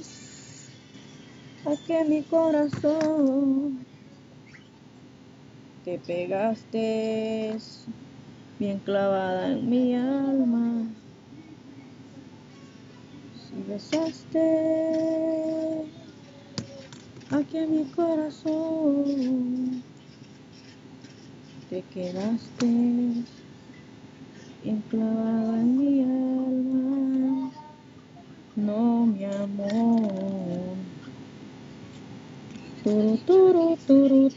a que mi corazón te pegaste bien clavada en mi alma. Si besaste a que mi corazón te quedaste enclavada en mi alma. No, mi amor. Turu, turu, turu,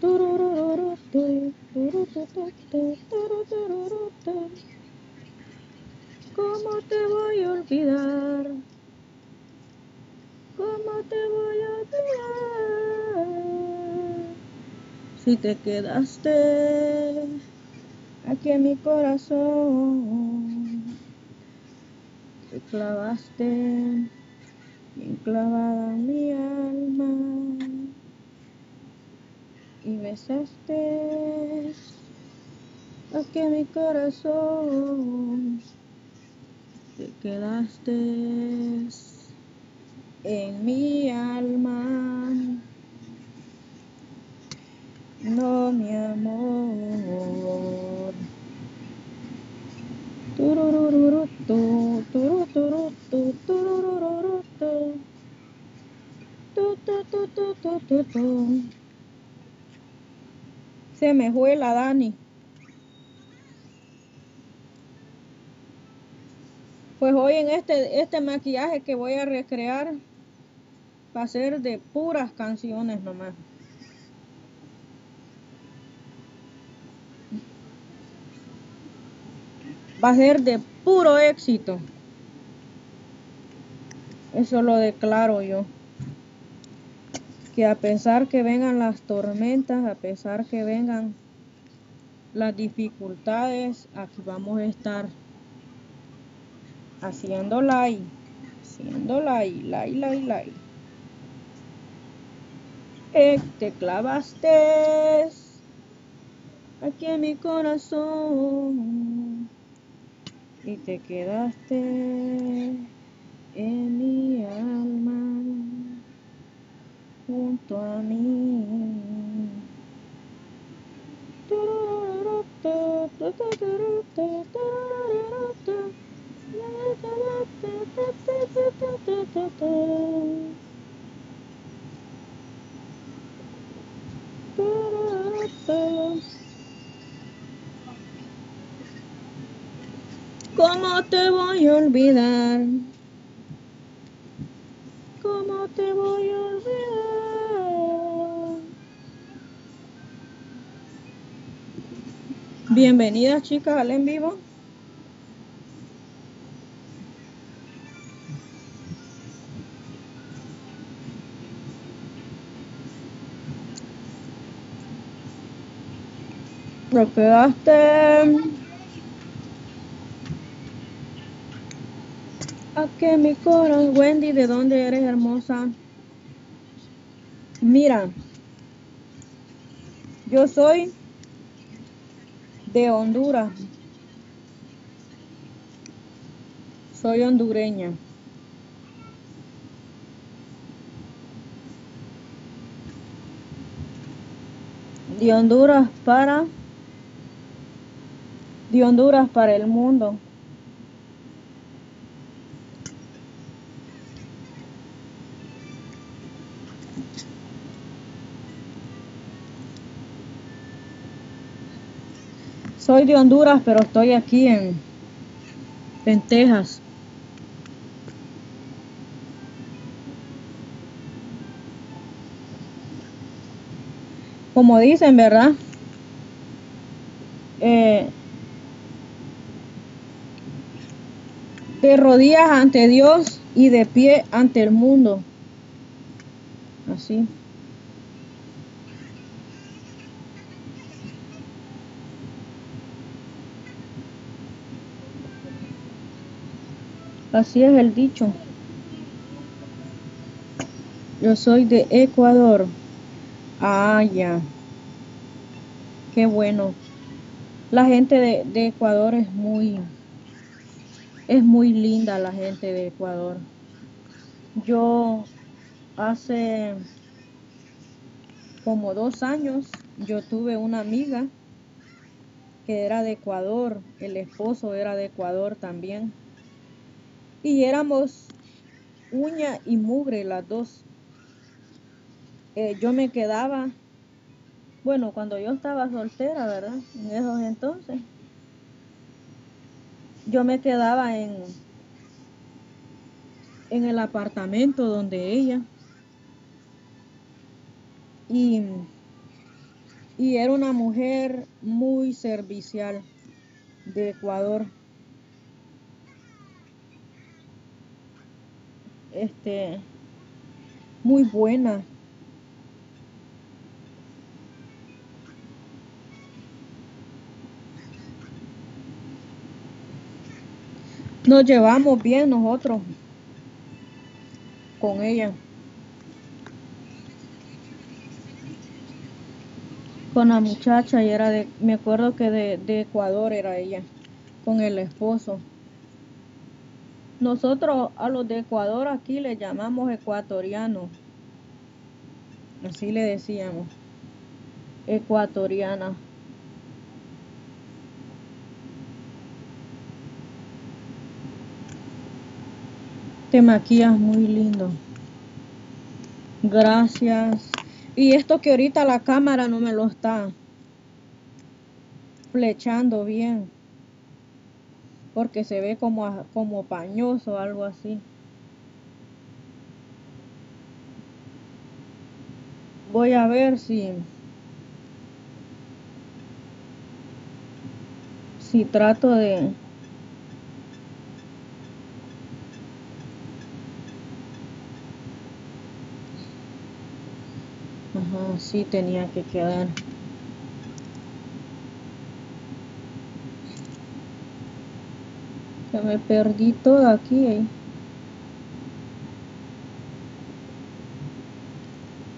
turu, tu, tu, tu, turu. ¿Cómo te voy a olvidar? ¿Cómo te voy a olvidar? Si te quedaste aquí en mi corazón, te clavaste bien clavada mi alma y besaste aquí en mi corazón, te quedaste en mi alma. No, mi amor. Tu, tu, tu. Se me fue la Dani. Pues hoy en este, este maquillaje que voy a recrear va a ser de puras canciones nomás. Va a ser de puro éxito. Eso lo declaro yo. Que a pesar que vengan las tormentas, a pesar que vengan las dificultades, aquí vamos a estar haciendo like, haciendo like, like, like, like. Eh, te clavaste aquí en mi corazón y te quedaste en mi alma junto a mí. ¿Cómo te voy a olvidar? ¿Cómo te voy a olvidar? Bienvenidas chicas al en vivo. Te quedaste a que mi corazón, Wendy, ¿de dónde eres hermosa? Mira, yo soy de Honduras. Soy hondureña. De Honduras para de Honduras para el mundo. Soy de Honduras, pero estoy aquí en, en Texas. Como dicen, ¿verdad? Eh, de rodillas ante Dios y de pie ante el mundo. Así. Así es el dicho. Yo soy de Ecuador. Ah, ya. Qué bueno. La gente de, de Ecuador es muy, es muy linda la gente de Ecuador. Yo hace como dos años yo tuve una amiga que era de Ecuador, el esposo era de Ecuador también. Y éramos uña y mugre las dos. Eh, yo me quedaba, bueno, cuando yo estaba soltera, ¿verdad? En esos entonces, yo me quedaba en, en el apartamento donde ella. Y, y era una mujer muy servicial de Ecuador. Este, muy buena. Nos llevamos bien nosotros con ella. Con la muchacha y era de, me acuerdo que de, Ecuador era ella, con el esposo. Nosotros a los de Ecuador aquí le llamamos ecuatorianos. Así le decíamos. Ecuatoriana. Te maquillas muy lindo. Gracias. Y esto que ahorita la cámara no me lo está flechando bien. Porque se ve como, como pañoso, algo así. Voy a ver si... Si trato de... Ajá, sí tenía que quedar. Ya me perdí todo aquí. eh.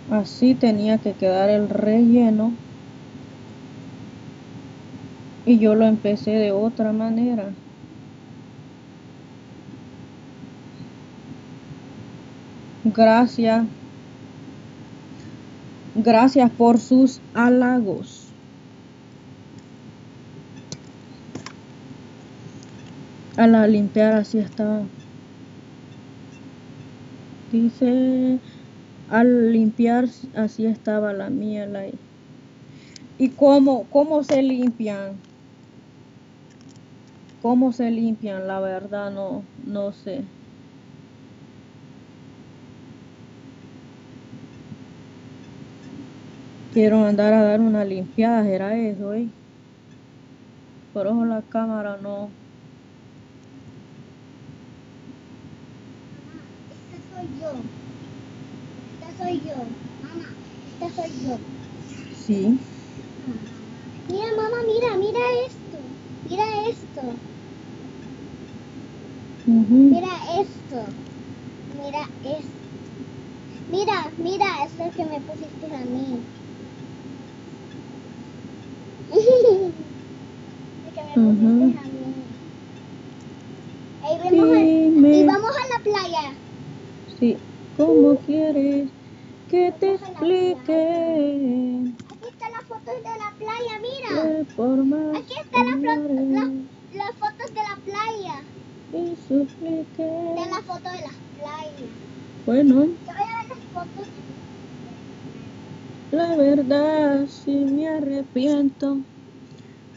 Así tenía que quedar el relleno. Y yo lo empecé de otra manera. Gracias. Gracias por sus halagos. A la limpiar así estaba. Dice, al limpiar así estaba la mía. La... ¿Y cómo, cómo se limpian? ¿Cómo se limpian? La verdad no, no sé. Quiero mandar a dar una limpiada, era eso, ¿eh? Por ojo la cámara no. Esta soy yo. Esta soy yo. Mamá, esta soy yo. Sí. Mira, mamá, mira, mira esto. Mira esto. Ujú. Mira esto. Mira esto. Mira, mira, esto es que me pusiste a mí. El que me pusiste Ujú. a mí. Ahí vemos a- Dime. y vamos a la playa. Sí. ¿Cómo quieres que te explique? Aquí está la foto fotos de la playa, mira. que por más Aquí está la que flor- llore la- Las fotos de la playa. y suplique. De la foto de la playa. Bueno, Yo voy a ver las fotos. la verdad sí me arrepiento.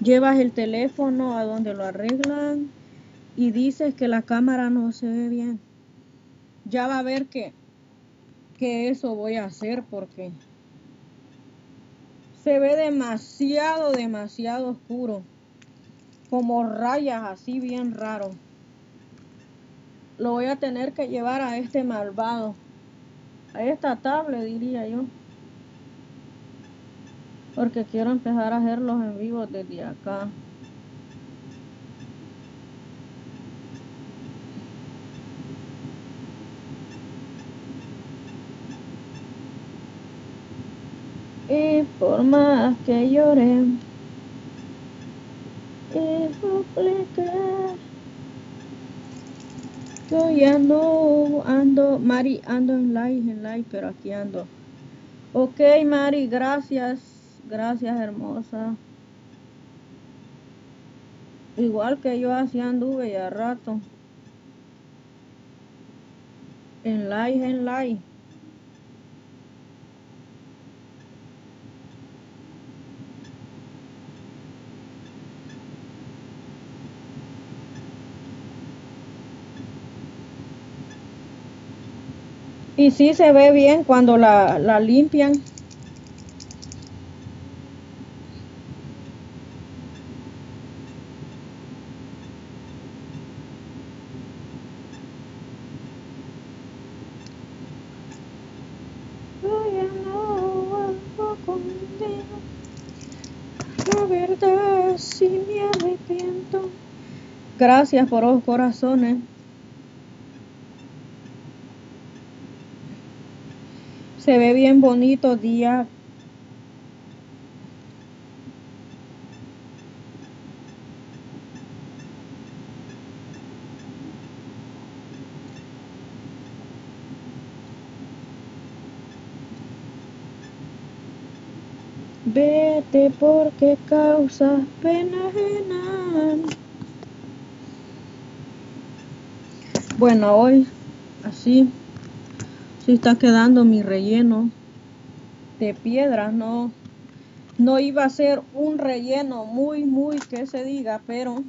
Llevas el teléfono a donde lo arreglan y dices que la cámara no se ve bien. Ya va a ver que, que eso voy a hacer porque se ve demasiado, demasiado oscuro. Como rayas así bien raro. Lo voy a tener que llevar a este malvado. A esta tablet diría yo. Porque quiero empezar a hacerlos en vivo desde acá. Y por más que llore y suplique, yo ya ando, Mari, ando en live, en live, pero aquí ando. Ok, Mari, gracias, gracias, hermosa. Igual que yo así anduve ya rato. En live, en live. Y sí se ve bien cuando la, la limpian. Gracias por los corazones. Se ve bien bonito día. Vete porque causas pena ajena. Bueno, hoy así sí está quedando mi relleno de piedras, no no iba a ser un relleno muy muy que se diga, pero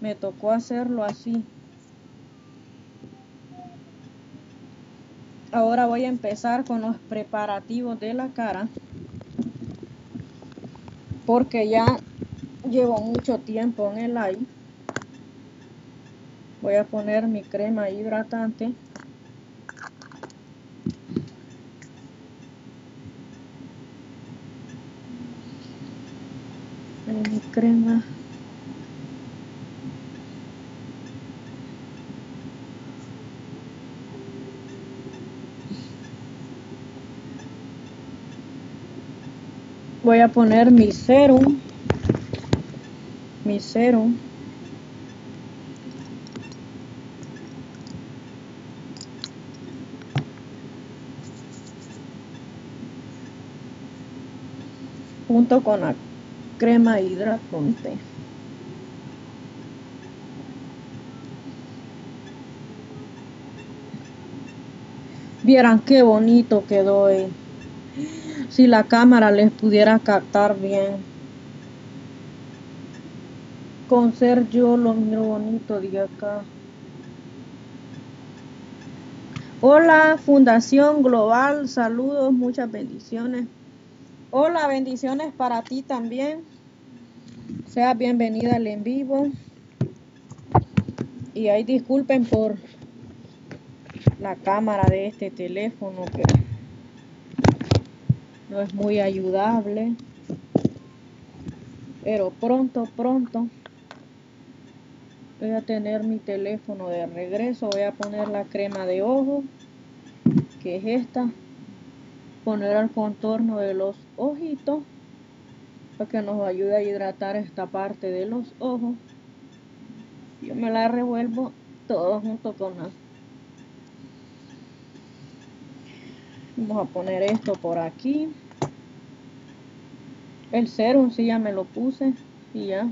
me tocó hacerlo así. Ahora voy a empezar con los preparativos de la cara porque ya llevo mucho tiempo en el live. Voy a poner mi crema hidratante. Mi crema. Voy a poner mi serum. Mi serum. Junto con la crema hidratante. Vieran qué bonito quedó. eh. Si la cámara les pudiera captar bien. Con ser yo lo miro bonito de acá. Hola, Fundación Global, saludos, muchas bendiciones. Hola, bendiciones para ti también. Sea bienvenida al en vivo. Y ahí disculpen por la cámara de este teléfono que no es muy ayudable. Pero pronto, pronto voy a tener mi teléfono de regreso. Voy a poner la crema de ojo, que es esta. Poner el contorno de los ojitos para que nos ayude a hidratar esta parte de los ojos. Yo me la revuelvo todo junto con la Vamos a poner esto por aquí. El serum sí ya me lo puse y ya.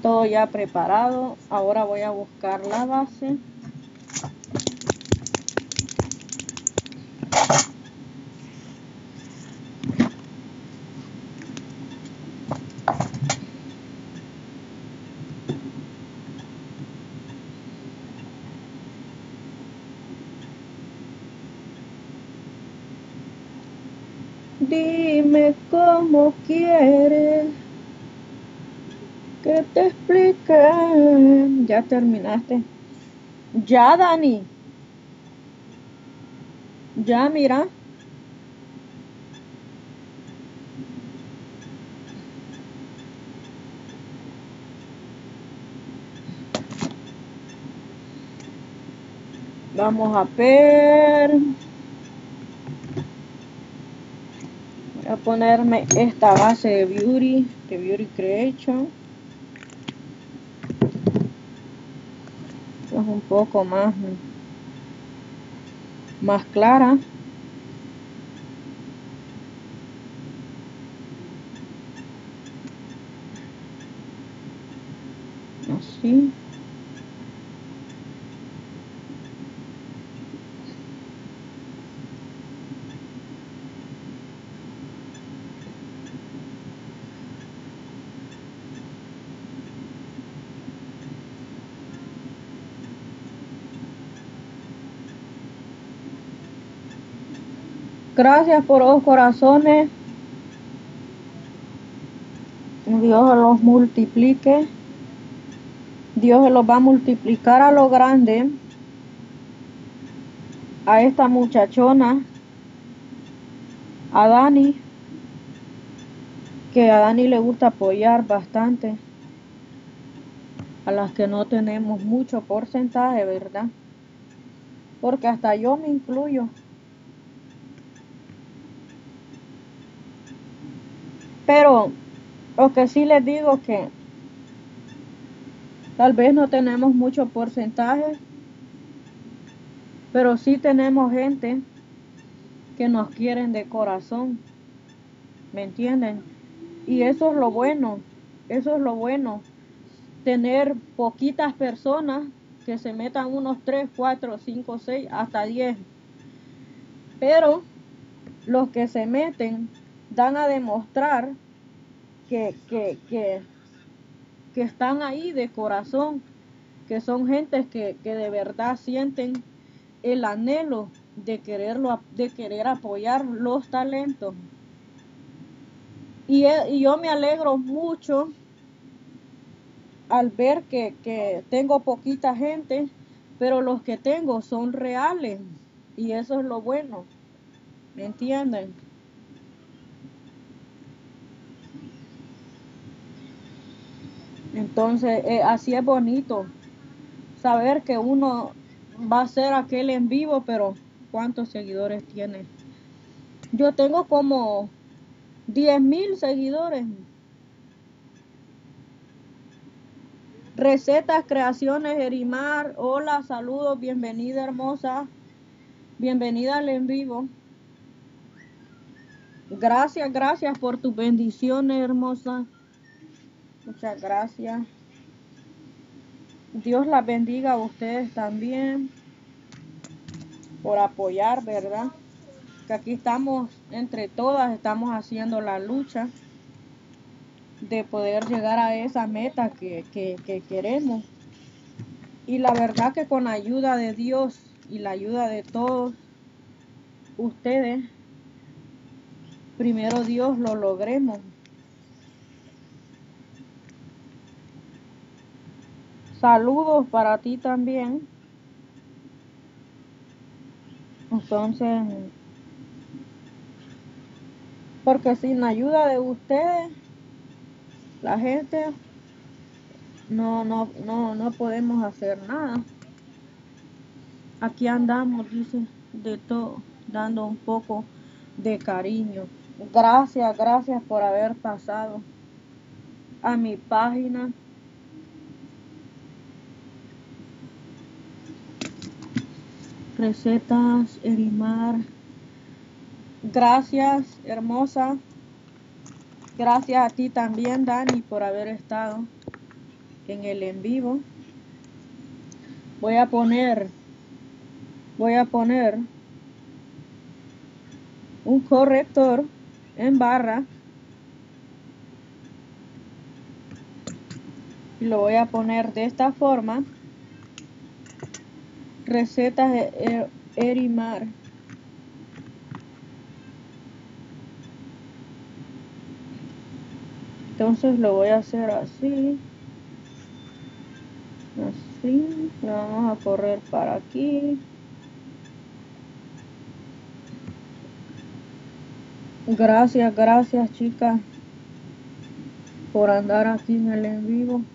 Todo ya preparado. Ahora voy a buscar la base. Dime cómo quieres que te explique. Ya terminaste. Ya, Dani. Ya, mira. Vamos a ver. Voy a ponerme esta base de Beauty, de Beauty Creation. Es un poco más, más clara. Así. Gracias por los corazones. Dios los multiplique. Dios los va a multiplicar a lo grande. A esta muchachona. A Dani. Que a Dani le gusta apoyar bastante. A las que no tenemos mucho porcentaje, ¿verdad? Porque hasta yo me incluyo. Pero lo que sí les digo que tal vez no tenemos mucho porcentaje, pero sí tenemos gente que nos quieren de corazón. ¿Me entienden? Y eso es lo bueno, eso es lo bueno. Tener poquitas personas que se metan unos 3, 4, 5, 6, hasta 10. Pero los que se meten dan a demostrar que, que, que, que están ahí de corazón, que son gentes que, que de verdad sienten el anhelo de quererlo, de querer apoyar los talentos. Y, e- y yo me alegro mucho al ver que, que tengo poquita gente, pero los que tengo son reales. Y eso es lo bueno. ¿Me entienden? Entonces, eh, así es bonito saber que uno va a ser aquel en vivo, pero ¿cuántos seguidores tiene? Yo tengo como 10 mil seguidores. Recetas, creaciones, Erimar. Hola, saludos, bienvenida hermosa. Bienvenida al en vivo. Gracias, gracias por tus bendiciones, hermosa. Muchas gracias. Dios las bendiga a ustedes también por apoyar, ¿verdad? Que aquí estamos, entre todas, estamos haciendo la lucha de poder llegar a esa meta que, que, que queremos. Y la verdad que con la ayuda de Dios y la ayuda de todos ustedes, primero Dios lo logremos. Saludos para ti también. Entonces, porque sin ayuda de ustedes, la gente no, no, no, no podemos hacer nada. Aquí andamos, dice, de todo, dando un poco de cariño. Gracias, gracias por haber pasado a mi página. Recetas, Erimar. Gracias, hermosa. Gracias a ti también, Dani, por haber estado en el en vivo. Voy a poner, voy a poner un corrector en barra y lo voy a poner de esta forma recetas de Er- Erimar. Entonces lo voy a hacer así. Así lo vamos a correr para aquí. Gracias gracias chicas por andar aquí en el en vivo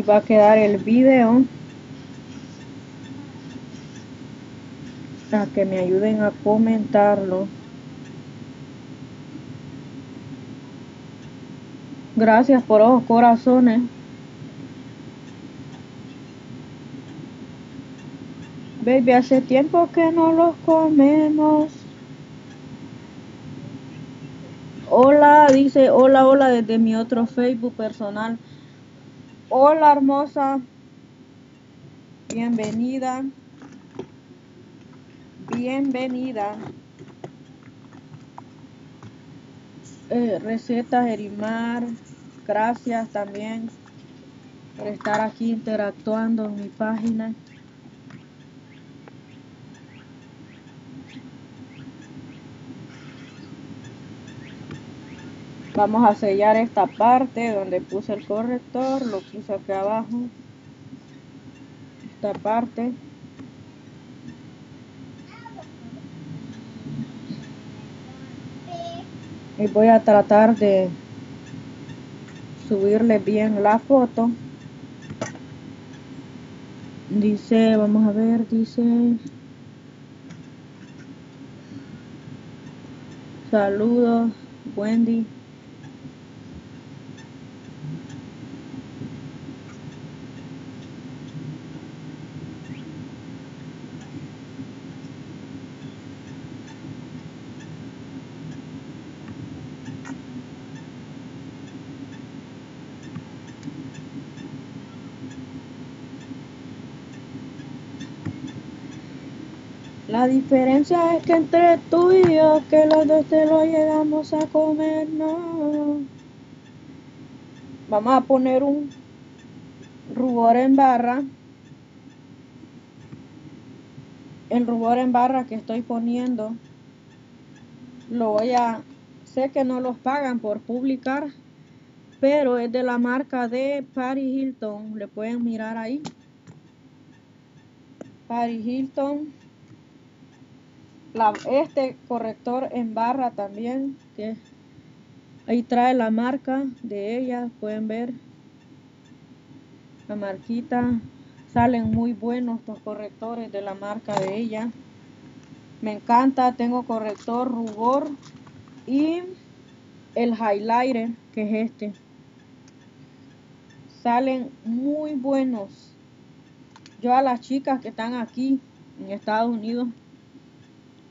Ahí va a quedar el video. A que me ayuden a comentarlo. Gracias por ojos corazones. Baby, hace tiempo que no los comemos. Hola, dice hola, hola desde mi otro Facebook personal. Hola hermosa, bienvenida, bienvenida. Eh, recetas Erimar, gracias también por estar aquí interactuando en mi página. Vamos a sellar esta parte donde puse el corrector, lo puse aquí abajo. Esta parte. Y voy a tratar de subirle bien la foto. Dice, vamos a ver, dice... Saludos, Wendy. La diferencia es que entre tú y yo, que los dos te lo llegamos a comer, no. Vamos a poner un rubor en barra. El rubor en barra que estoy poniendo, lo voy a, sé que no los pagan por publicar, pero es de la marca de Paris Hilton, le pueden mirar ahí. Paris Hilton este corrector en barra también que ahí trae la marca de ella pueden ver. La marquita salen muy buenos estos correctores de la marca de ella. Me encanta tengo corrector rubor y el highlighter que es este. Salen muy buenos. Yo a las chicas que están aquí en Estados Unidos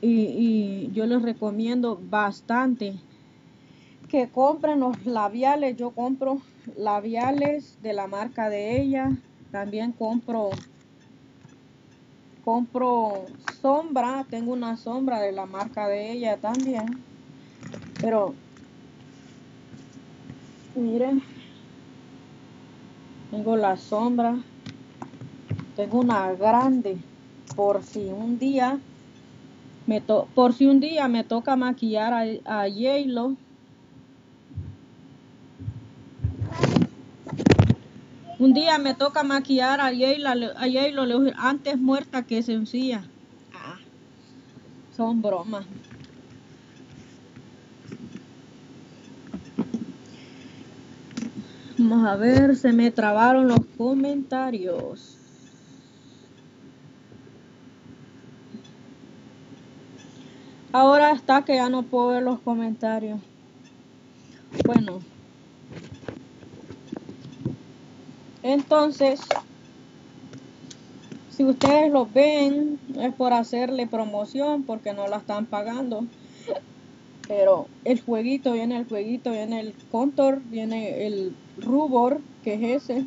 y, yo les recomiendo bastante que compren los labiales. Yo compro labiales de la marca de ella. También compro compro sombra. Tengo una sombra de la marca de ella también. Pero miren, tengo la sombra. Tengo una grande por si un día me to por si un día me toca maquillar a, a. Un día me toca maquillar a J-Lo, a antes muerta que sencilla. Ah, son bromas. Vamos a ver, se me trabaron los comentarios. Ahora está que ya no puedo ver los comentarios. Bueno. Entonces, si ustedes lo ven, es por hacerle promoción porque no la están pagando. Pero el jueguito, viene el jueguito, viene el contour, viene el rubor, que es ese.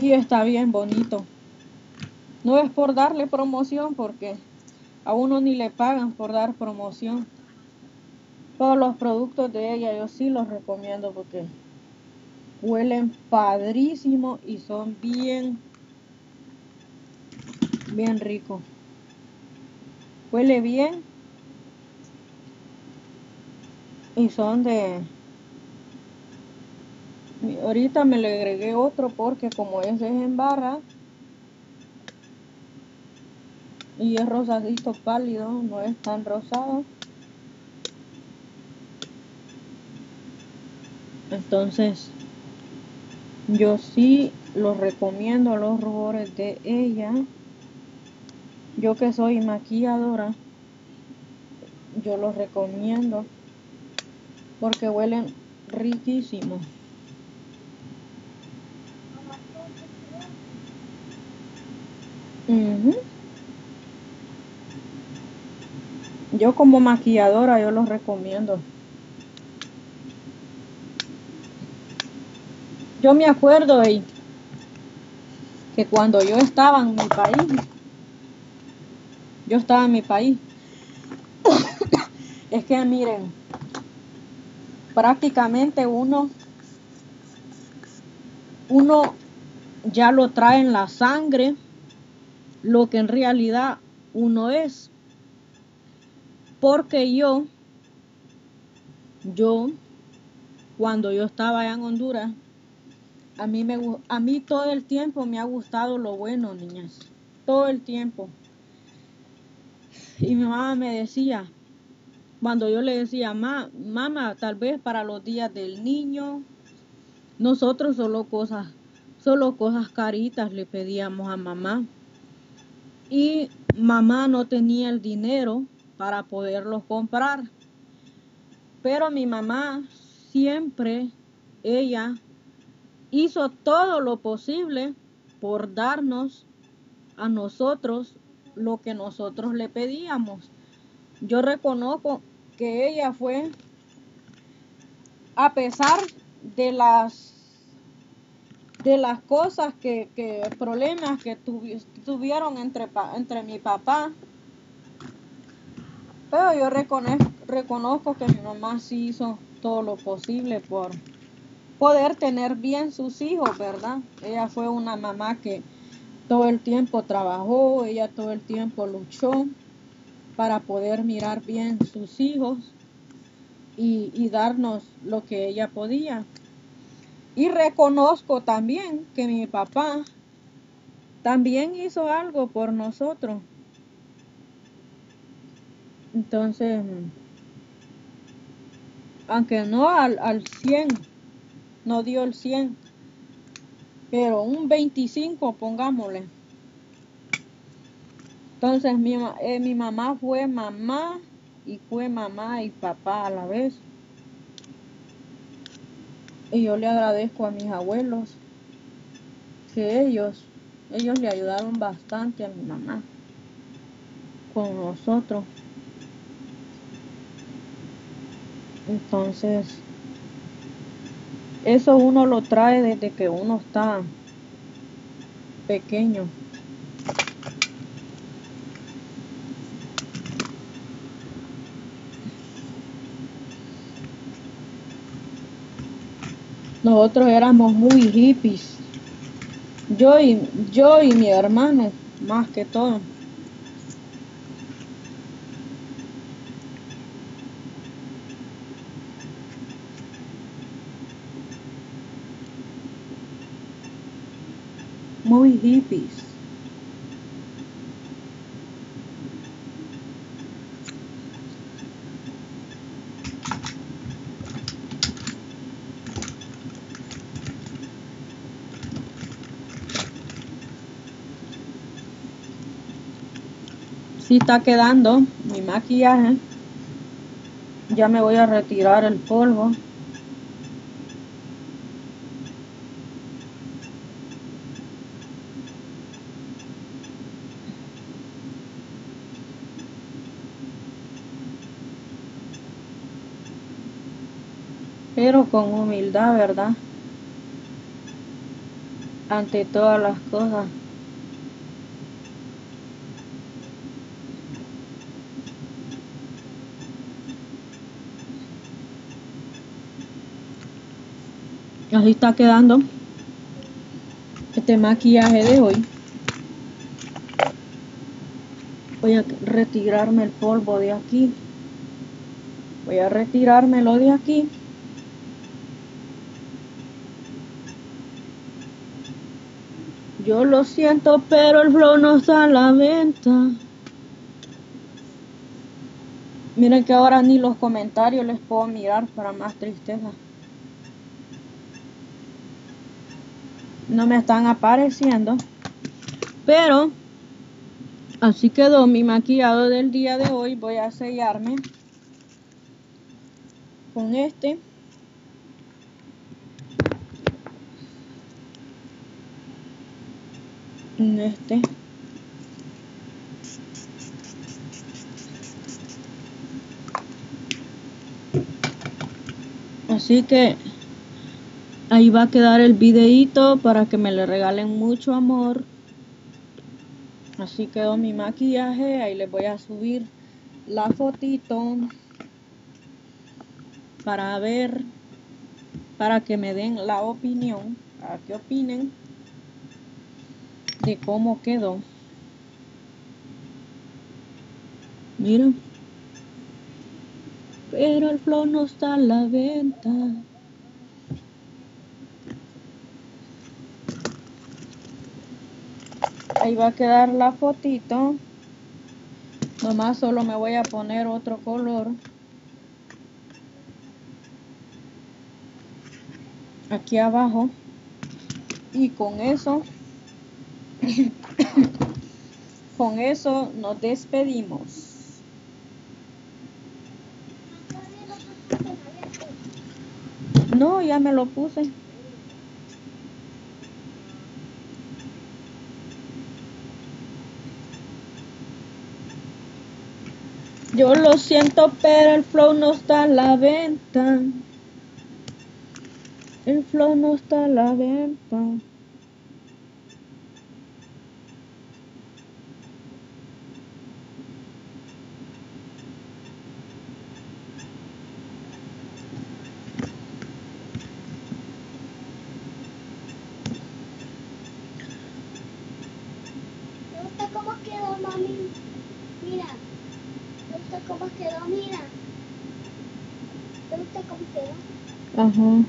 Y está bien bonito. No es por darle promoción porque a uno ni le pagan por dar promoción. Todos los productos de ella yo sí los recomiendo porque huelen padrísimo y son bien bien rico huele bien y son de ahorita me le agregué otro porque como ese es en barra y es rosadito pálido no es tan rosado. Entonces yo sí los recomiendo los rubores de ella. Yo que soy maquilladora yo los recomiendo porque huelen riquísimos Ujú. Yo como maquilladora yo los recomiendo. Yo me acuerdo y que cuando yo estaba en mi país, yo estaba en mi país, es que miren, prácticamente uno, uno ya lo trae en la sangre lo que en realidad uno es. Porque yo, yo, cuando yo estaba allá en Honduras, a mí, me, a mí todo el tiempo me ha gustado lo bueno, niñas. Todo el tiempo. Y mi mamá me decía, cuando yo le decía, "Ma- mamá, tal vez para los días del niño, nosotros solo cosas, solo cosas caritas le pedíamos a mamá. Y mamá no tenía el dinero para poderlos comprar. Pero mi mamá siempre, ella hizo todo lo posible por darnos a nosotros lo que nosotros le pedíamos. Yo reconozco que ella fue, a pesar de las de las cosas que, que problemas que tuvi- tuvieron entre, entre mi papá, pero yo reconozco, que mi mamá sí hizo todo lo posible por poder tener bien sus hijos, ¿verdad? Ella fue una mamá que todo el tiempo trabajó, ella todo el tiempo luchó para poder mirar bien sus hijos y darnos lo que ella podía. Y reconozco también que mi papá también hizo algo por nosotros. Entonces, aunque no al, al 100, no dio el 100, pero un 25 pongámosle. Entonces mi, eh, mi mamá fue mamá y fue mamá y papá a la vez. Y yo le agradezco a mis abuelos que ellos, ellos le ayudaron bastante a mi mamá con nosotros. Entonces, eso uno lo trae desde que uno está pequeño. Nosotros éramos muy hippies. Yo y, yo y mi hermano, más que todo. Muy hippies. Sí está quedando mi maquillaje. Ya me voy a retirar el polvo. pero con humildad, ¿verdad? Ante todas las cosas. Así está quedando este maquillaje de hoy. Voy a retirarme el polvo de aquí. Voy a retirármelo de aquí. Yo lo siento, pero el flow no está a la venta. Miren que ahora ni los comentarios les puedo mirar para más tristeza. No me están apareciendo. Pero así quedó mi maquillado del día de hoy. Voy a sellarme con este. Este. Así que ahí va a quedar el videito para que me le regalen mucho amor. Así quedó mi maquillaje. Ahí les voy a subir la fotito para ver, para que me den la opinión, a que opinen de cómo quedó. Miren. Pero el flow no está a la venta. Ahí va a quedar la fotito. Nomás solo me voy a poner otro color. Aquí abajo. Y con eso con eso nos despedimos. No, ya me lo puse. Yo lo siento, pero el flow no está a la venta. El flow no está a la venta. ¿Te gusta cómo quedó, mami? Mira. ¿Te gusta cómo quedó? Mira. ¿Te gusta cómo quedó? Ajá.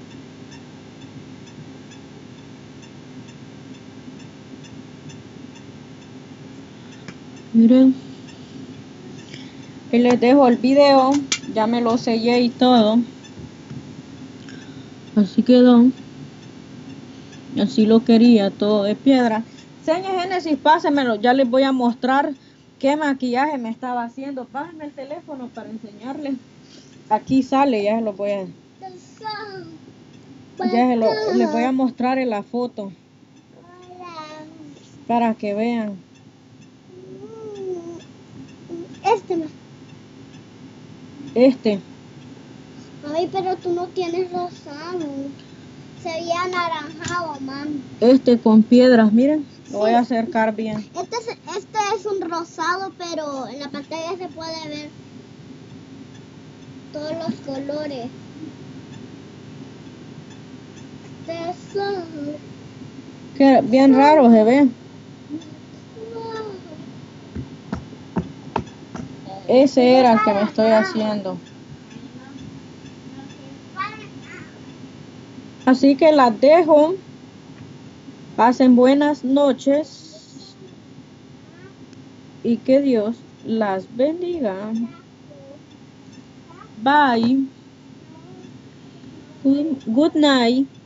Miren. Y les dejo el video. Ya me lo sellé y todo. Así quedó. Así lo quería, todo de piedra. Señor Génesis, pásenmelo. Ya les voy a mostrar qué maquillaje me estaba haciendo. Pásenme el teléfono para enseñarles. Aquí sale, ya se lo voy a... Ya se lo, les voy a mostrar en la foto para que vean. Este, Este, Mami, pero tú no tienes rosado. Se veía anaranjado, mami. este con piedras, miren. Lo voy a acercar bien. Este es, este es un rosado, pero en la pantalla se puede ver todos los colores. Este es- Que bien raro se ve. Ese era el que me estoy haciendo. Así que las dejo. Pasen buenas noches. Y que Dios las bendiga. Bye. Good, night.